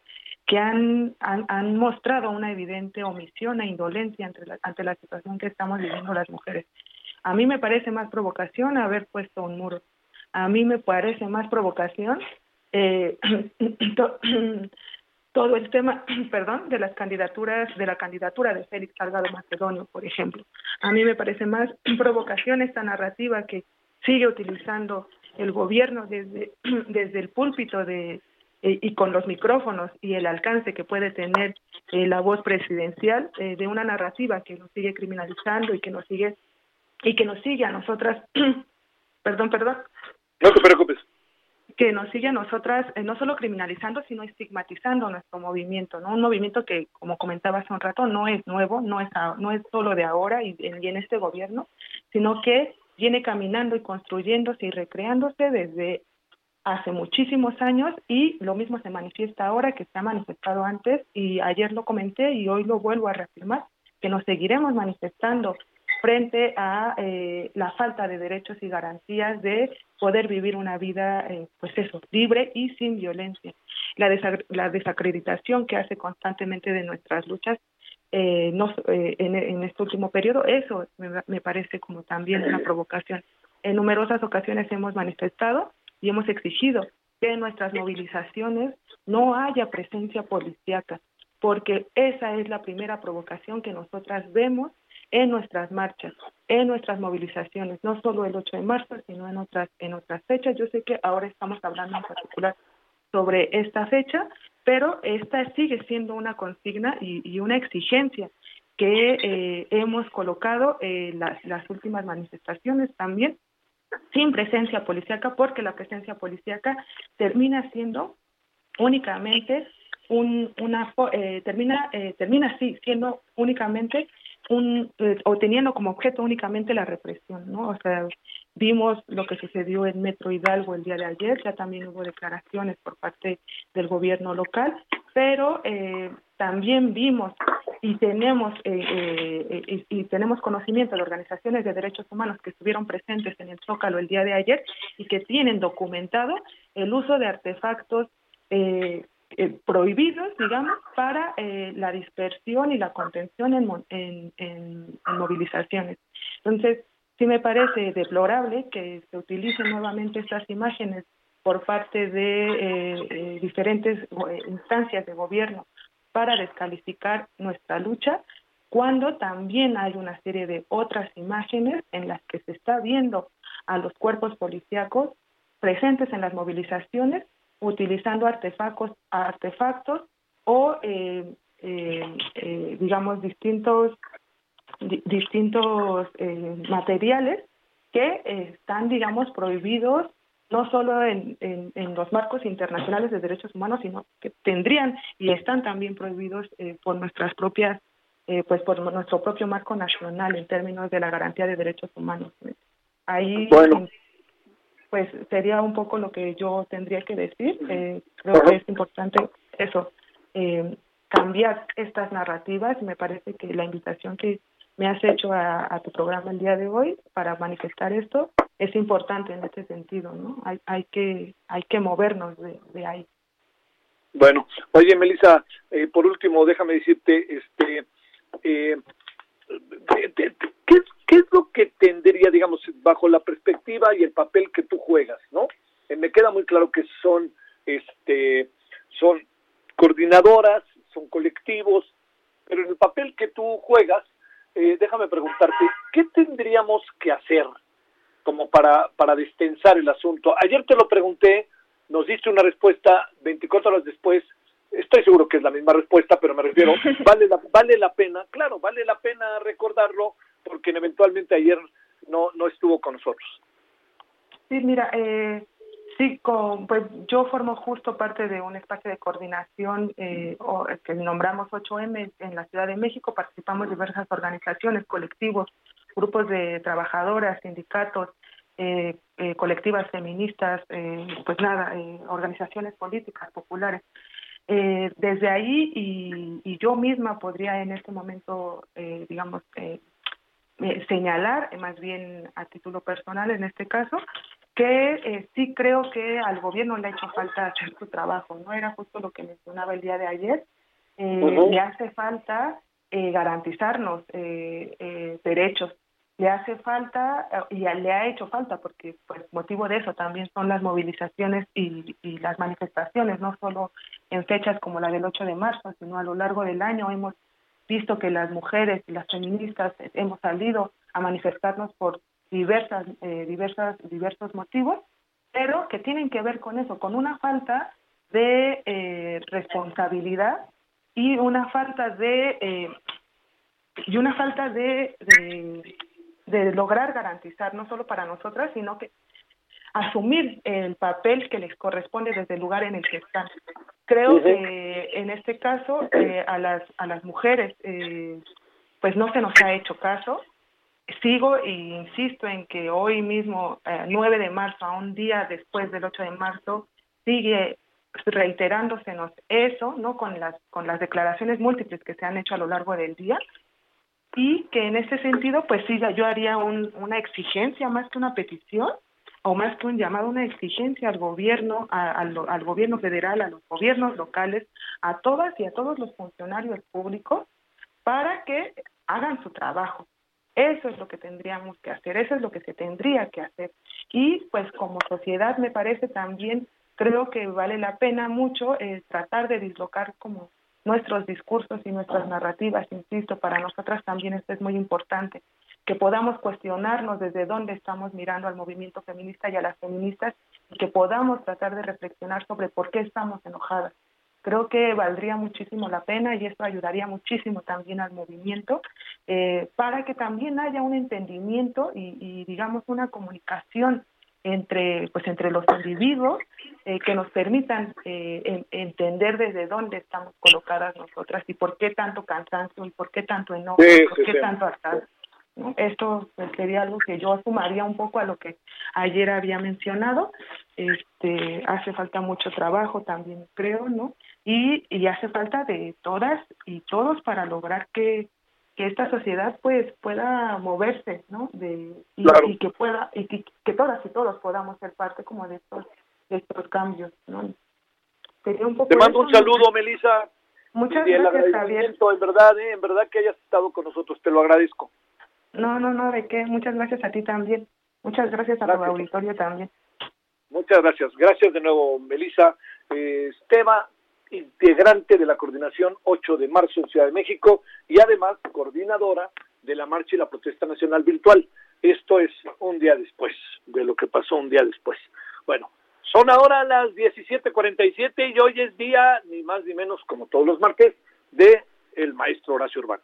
que han, han, mostrado una evidente omisión e indolencia ante la, ante la situación que estamos viviendo las mujeres. A mí me parece más provocación haber puesto un muro. A mí me parece más provocación eh, [clears throat] [clears throat] todo el tema, [clears throat] perdón, de las candidaturas, de la candidatura de Félix Salgado Macedonio, por ejemplo. A mí me parece más provocación esta narrativa que sigue utilizando el gobierno desde, desde el púlpito de, eh, y con los micrófonos y el alcance que puede tener eh, la voz presidencial eh, de una narrativa que nos sigue criminalizando y que nos sigue y que nos sigue a nosotras. Perdón perdón. No te preocupes que nos sigue a nosotras eh, no solo criminalizando, sino estigmatizando nuestro movimiento, ¿no? Un movimiento que, como comentaba hace un rato, no es nuevo, no es, no es solo de ahora y, y en este gobierno, sino que viene caminando y construyéndose y recreándose desde hace muchísimos años y lo mismo se manifiesta ahora que se ha manifestado antes y ayer lo comenté y hoy lo vuelvo a reafirmar, que nos seguiremos manifestando frente a eh, la falta de derechos y garantías de poder vivir una vida, eh, pues eso, libre y sin violencia. La, la desacreditación que hace constantemente de nuestras luchas eh, no, eh, en, en este último periodo, eso me, me parece como también una provocación. En numerosas ocasiones hemos manifestado y hemos exigido que en nuestras movilizaciones no haya presencia policíaca, porque esa es la primera provocación que nosotras vemos en nuestras marchas, en nuestras movilizaciones, no solo el 8 de marzo, sino en otras en otras fechas. Yo sé que ahora estamos hablando en particular sobre esta fecha, pero esta sigue siendo una consigna y, y una exigencia que eh, hemos colocado las, las últimas manifestaciones también sin presencia policíaca, porque la presencia policíaca termina siendo únicamente un, una eh, termina eh, termina así siendo únicamente un eh, o teniendo como objeto únicamente la represión, ¿no? O sea, vimos lo que sucedió en Metro Hidalgo el día de ayer, ya también hubo declaraciones por parte del gobierno local, pero eh, también vimos y tenemos eh, eh, y, y tenemos conocimiento de organizaciones de derechos humanos que estuvieron presentes en el Zócalo el día de ayer y que tienen documentado el uso de artefactos eh, prohibidos, digamos, para eh, la dispersión y la contención en, en, en movilizaciones. Entonces, sí me parece deplorable que se utilicen nuevamente estas imágenes por parte de eh, eh, diferentes eh, instancias de gobierno para descalificar nuestra lucha, cuando también hay una serie de otras imágenes en las que se está viendo a los cuerpos policíacos presentes en las movilizaciones utilizando artefactos, artefactos o, eh, eh, eh, digamos, distintos, di- distintos eh, materiales que están, digamos, prohibidos no solo en, en, en los marcos internacionales de derechos humanos, sino que tendrían y están también prohibidos eh, por nuestras propias, eh, pues por nuestro propio marco nacional en términos de la garantía de derechos humanos. Ahí, Bueno. Pues sería un poco lo que yo tendría que decir. Eh, creo que es importante eso, eh, cambiar estas narrativas. Me parece que la invitación que me has hecho a, a tu programa el día de hoy para manifestar esto es importante en este sentido, ¿no? Hay, hay que hay que movernos de, de ahí. Bueno, oye, Melissa, eh, por último, déjame decirte, este, eh, ¿qué, ¿qué, es lo que tendría, digamos, bajo la perspectiva y el papel que tú juegas, no? Eh, me queda muy claro que son, este, son coordinadoras, son colectivos, pero en el papel que tú juegas, eh, déjame preguntarte, ¿qué tendríamos que hacer como para, para destensar el asunto? Ayer te lo pregunté, nos diste una respuesta 24 horas después, estoy seguro que es la misma respuesta, pero me refiero, [laughs] vale la, vale la pena, claro, vale la pena recordarlo, porque eventualmente ayer no, no estuvo con nosotros. Sí, mira, eh, sí, con, pues yo formo justo parte de un espacio de coordinación eh, que nombramos 8M en la Ciudad de México, participamos diversas organizaciones, colectivos, grupos de trabajadoras, sindicatos, eh, eh, colectivas feministas, eh, pues nada, organizaciones políticas populares. desde ahí y, yo misma podría en este momento, digamos, señalar, más bien a título personal en este caso, que sí creo que al gobierno le ha hecho falta hacer su trabajo, ¿no? Era justo lo que mencionaba el día de ayer. Le hace falta garantizarnos derechos le hace falta eh, y le ha hecho falta porque pues motivo de eso también son las movilizaciones y, las manifestaciones no solo en fechas como la del 8 de marzo sino a lo largo del año hemos visto que las mujeres y las feministas hemos salido a manifestarnos por diversas eh, diversas diversos motivos pero que tienen que ver con eso con una falta de eh, responsabilidad y una falta de y una falta de de lograr garantizar, no solo para nosotras, sino que asumir el papel que les corresponde desde el lugar en el que están. Creo que en este caso eh, a las a las mujeres eh, pues no se nos ha hecho caso. Sigo e insisto en que hoy mismo, eh, 9 de marzo, a un día después del 8 de marzo, sigue reiterándosenos eso, ¿no? Con las con las declaraciones múltiples que se han hecho a lo largo del día y que en ese sentido, pues sí, yo haría una exigencia más que una petición o más que un llamado, una exigencia al gobierno, al gobierno federal, a los gobiernos locales, a todas y a todos los funcionarios públicos para que hagan su trabajo. Eso es lo que tendríamos que hacer, eso es lo que se tendría que hacer. Y pues como sociedad me parece también, creo que vale la pena mucho eh, tratar de dislocar como nuestros discursos y nuestras narrativas, insisto, para nosotras también esto es muy importante, que podamos cuestionarnos desde dónde estamos mirando al movimiento feminista y a las feministas y que podamos tratar de reflexionar sobre por qué estamos enojadas. Creo que valdría muchísimo la pena y esto ayudaría muchísimo también al movimiento eh, para que también haya un entendimiento y, y digamos una comunicación entre pues entre los individuos eh, que nos permitan eh, entender desde dónde estamos colocadas nosotras y por qué tanto cansancio y por qué tanto enojo por qué tanto hartazgo esto pues, sería algo que yo sumaría un poco a lo que ayer había mencionado este hace falta mucho trabajo también creo no y, y hace falta de todas y todos para lograr que que esta sociedad pues pueda moverse, ¿no? De, y, que pueda y que, todas y todos podamos ser parte como de estos de estos cambios, ¿no? Sería un poco Te mando un saludo, Melissa. Muchas gracias, Javier. En verdad, ¿eh? en verdad que hayas estado con nosotros, te lo agradezco. No, no, no, de qué. Muchas gracias a ti también. Muchas gracias a tu auditorio también. Muchas gracias. Gracias de nuevo, Melissa. Eh, Esteban, integrante de la coordinación 8 de marzo en Ciudad de México y además coordinadora de la marcha y la protesta nacional virtual. Esto es un día después de lo que pasó un día después. Bueno, son ahora las 17:47 y hoy es día, ni más ni menos como todos los martes, de el maestro Horacio Urbano.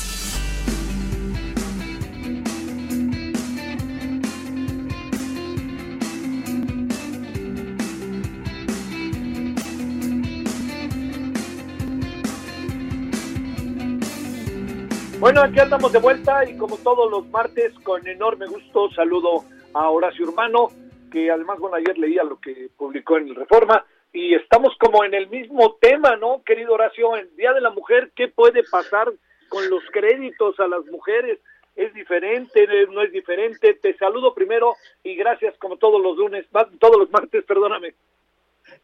Bueno, aquí andamos de vuelta y como todos los martes, con enorme gusto saludo a Horacio Urbano, que además, bueno, ayer leía lo que publicó en el Reforma y estamos como en el mismo tema, ¿no, querido Horacio? En Día de la Mujer, ¿qué puede pasar con los créditos a las mujeres? ¿Es diferente? ¿No es diferente? Te saludo primero y gracias como todos los lunes, todos los martes, perdóname.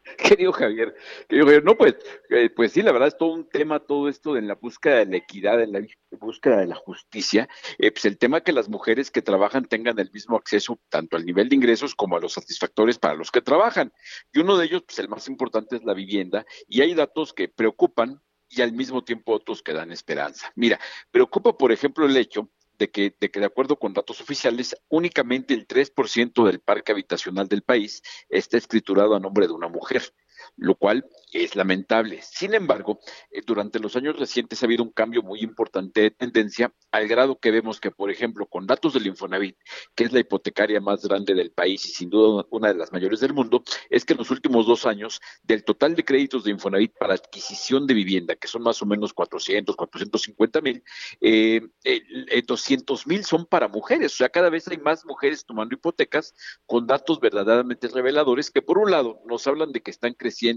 [laughs] Querido Javier, querido Javier, no, pues, eh, pues sí, la verdad es todo un tema, todo esto de la búsqueda de la equidad, en la búsqueda de la justicia, eh, pues el tema que las mujeres que trabajan tengan el mismo acceso tanto al nivel de ingresos como a los satisfactores para los que trabajan. Y uno de ellos, pues el más importante es la vivienda, y hay datos que preocupan y al mismo tiempo otros que dan esperanza. Mira, preocupa, por ejemplo, el hecho de que, de que de acuerdo con datos oficiales, únicamente el 3% del parque habitacional del país está escriturado a nombre de una mujer lo cual es lamentable. Sin embargo, eh, durante los años recientes ha habido un cambio muy importante de tendencia, al grado que vemos que, por ejemplo, con datos del Infonavit, que es la hipotecaria más grande del país y sin duda una de las mayores del mundo, es que en los últimos dos años, del total de créditos de Infonavit para adquisición de vivienda, que son más o menos 400, 450 mil, eh, 200 mil son para mujeres. O sea, cada vez hay más mujeres tomando hipotecas con datos verdaderamente reveladores que, por un lado, nos hablan de que están creciendo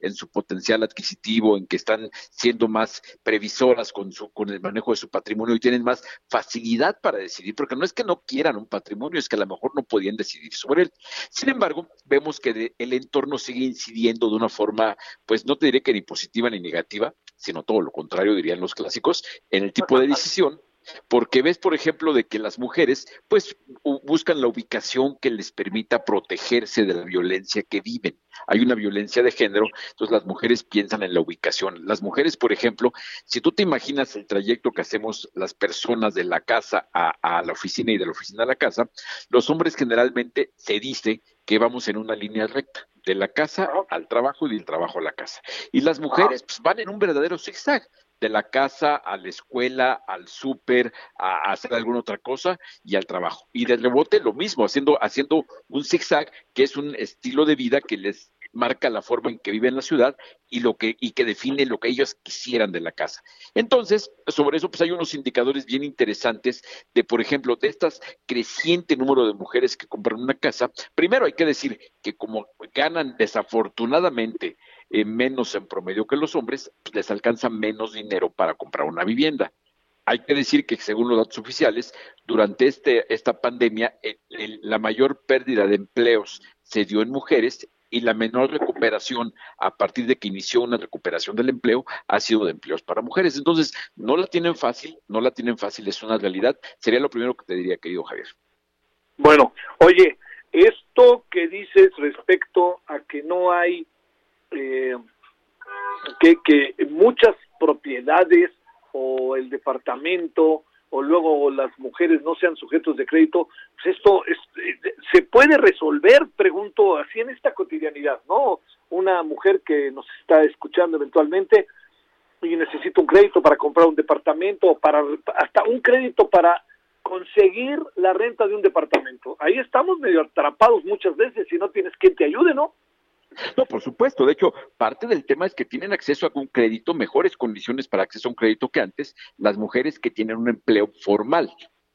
en su potencial adquisitivo, en que están siendo más previsoras con, su, con el manejo de su patrimonio y tienen más facilidad para decidir, porque no es que no quieran un patrimonio, es que a lo mejor no podían decidir sobre él. Sin embargo, vemos que el entorno sigue incidiendo de una forma, pues no te diré que ni positiva ni negativa, sino todo lo contrario, dirían los clásicos, en el tipo de decisión porque ves, por ejemplo, de que las mujeres pues buscan la ubicación que les permita protegerse de la violencia que viven. Hay una violencia de género, entonces las mujeres piensan en la ubicación. Las mujeres, por ejemplo, si tú te imaginas el trayecto que hacemos las personas de la casa a, a la oficina y de la oficina a la casa, los hombres generalmente se dice que vamos en una línea recta de la casa al trabajo y del trabajo a la casa. Y las mujeres pues, van en un verdadero zigzag de la casa a la escuela, al súper, a, hacer alguna otra cosa y al trabajo. Y de rebote lo mismo, haciendo, haciendo un zigzag, que es un estilo de vida que les marca la forma en que viven en la ciudad y lo que y que define lo que ellos quisieran de la casa. Entonces, sobre eso pues hay unos indicadores bien interesantes de por ejemplo, de estas creciente número de mujeres que compran una casa. Primero hay que decir que como ganan desafortunadamente eh, menos en promedio que los hombres, pues, les alcanza menos dinero para comprar una vivienda. Hay que decir que según los datos oficiales, durante este, esta pandemia, la mayor pérdida de empleos se dio en mujeres y la menor recuperación a partir de que inició una recuperación del empleo ha sido de empleos para mujeres. Entonces, no la tienen fácil, no la tienen fácil, es una realidad. Sería lo primero que te diría, querido Javier. Bueno, oye, esto que dices respecto a que no hay eh, que, que muchas propiedades o el departamento o luego las mujeres no sean sujetos de crédito, pues esto es, eh, se puede resolver, pregunto, así en esta cotidianidad, ¿no? Una mujer que nos está escuchando eventualmente y necesita un crédito para comprar un departamento para hasta un crédito para conseguir la renta de un departamento. Ahí estamos medio atrapados muchas veces si no tienes quien te ayude, ¿no? No, por supuesto. De hecho, parte del tema es que tienen acceso a un crédito, mejores condiciones para acceso a un crédito que antes las mujeres que tienen un empleo formal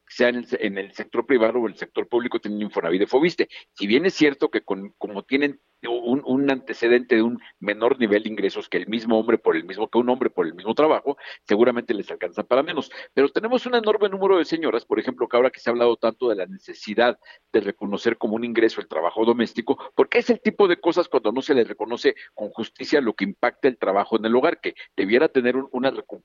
sea en el, en el sector privado o el sector público, tienen Infonavit de Fobiste. Si bien es cierto que con, como tienen un, un, antecedente de un menor nivel de ingresos que el mismo hombre por el mismo que un hombre por el mismo trabajo, seguramente les alcanza para menos. Pero tenemos un enorme número de señoras, por ejemplo, que ahora que se ha hablado tanto de la necesidad de reconocer como un ingreso el trabajo doméstico, porque es el tipo de cosas cuando no se les reconoce con justicia lo que impacta el trabajo en el hogar, que debiera tener un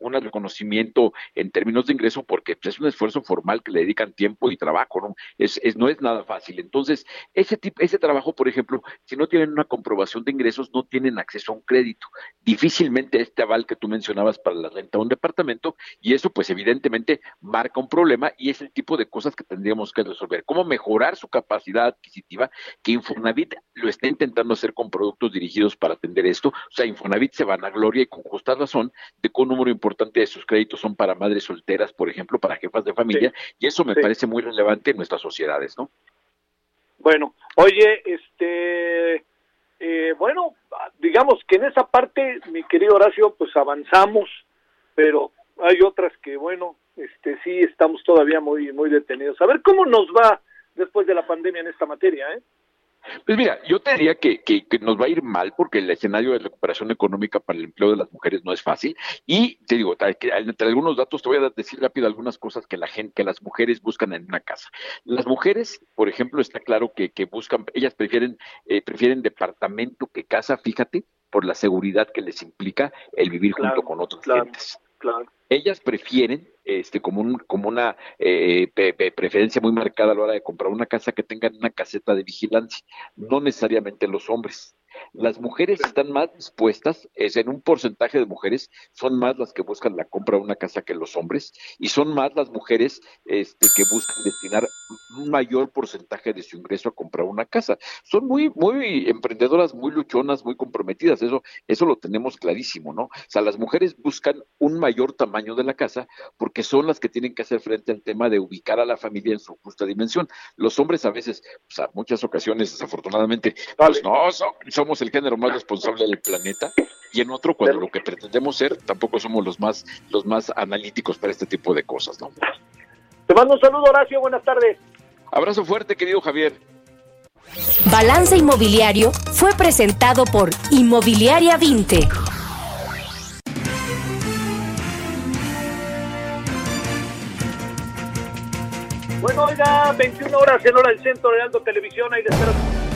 una, reconocimiento en términos de ingreso, porque es un esfuerzo formal que le dedican tiempo y trabajo, ¿no? Es, es, no es nada fácil. Entonces, ese, tipo, ese trabajo, por ejemplo, si no tienen una comprobación de ingresos no tienen acceso a un crédito. Difícilmente este aval que tú mencionabas para la renta de un departamento y eso pues evidentemente marca un problema y es el tipo de cosas que tendríamos que resolver. ¿Cómo mejorar su capacidad adquisitiva? Que Infonavit lo está intentando hacer con productos dirigidos para atender esto. O sea, Infonavit se van a gloria y con justa razón de que un número importante de sus créditos son para madres solteras, por ejemplo, para jefas de familia y eso me parece muy relevante en nuestras sociedades, ¿no? Bueno, oye, este eh, bueno, digamos que en esa parte, mi querido Horacio, pues avanzamos, pero hay otras que, bueno, este sí estamos todavía muy, muy detenidos. A ver cómo nos va después de la pandemia en esta materia, ¿eh? Pues mira, yo te diría que, que, que, nos va a ir mal porque el escenario de recuperación económica para el empleo de las mujeres no es fácil. Y te digo, entre algunos datos te voy a decir rápido algunas cosas que la gente, que las mujeres buscan en una casa. Las mujeres, por ejemplo, está claro que, que buscan, ellas prefieren, eh, prefieren departamento que casa, fíjate, por la seguridad que les implica el vivir junto con otros clientes. Ellas prefieren, este, como, un, como una eh, preferencia muy marcada a la hora de comprar una casa que tenga una caseta de vigilancia, no necesariamente los hombres. Las mujeres están más dispuestas, es en un porcentaje de mujeres, son más las que buscan la compra de una casa que los hombres, y son más las mujeres este, que buscan destinar un mayor porcentaje de su ingreso a comprar una casa. Son muy, muy emprendedoras, muy luchonas, muy comprometidas, eso, eso lo tenemos clarísimo, ¿no? O sea, las mujeres buscan un mayor tamaño de la casa porque son las que tienen que hacer frente al tema de ubicar a la familia en su justa dimensión. Los hombres a veces, pues a muchas ocasiones, desafortunadamente, pues no, son, somos el género más responsable del planeta y en otro cuando lo que pretendemos ser tampoco somos los más los más analíticos para este tipo de cosas, ¿no? Te mando un saludo, Horacio, buenas tardes. Abrazo fuerte, querido Javier. Balance Inmobiliario fue presentado por Inmobiliaria 20. Bueno, oiga, 21 horas en hora del centro de Aldo Televisión, ahí le espero.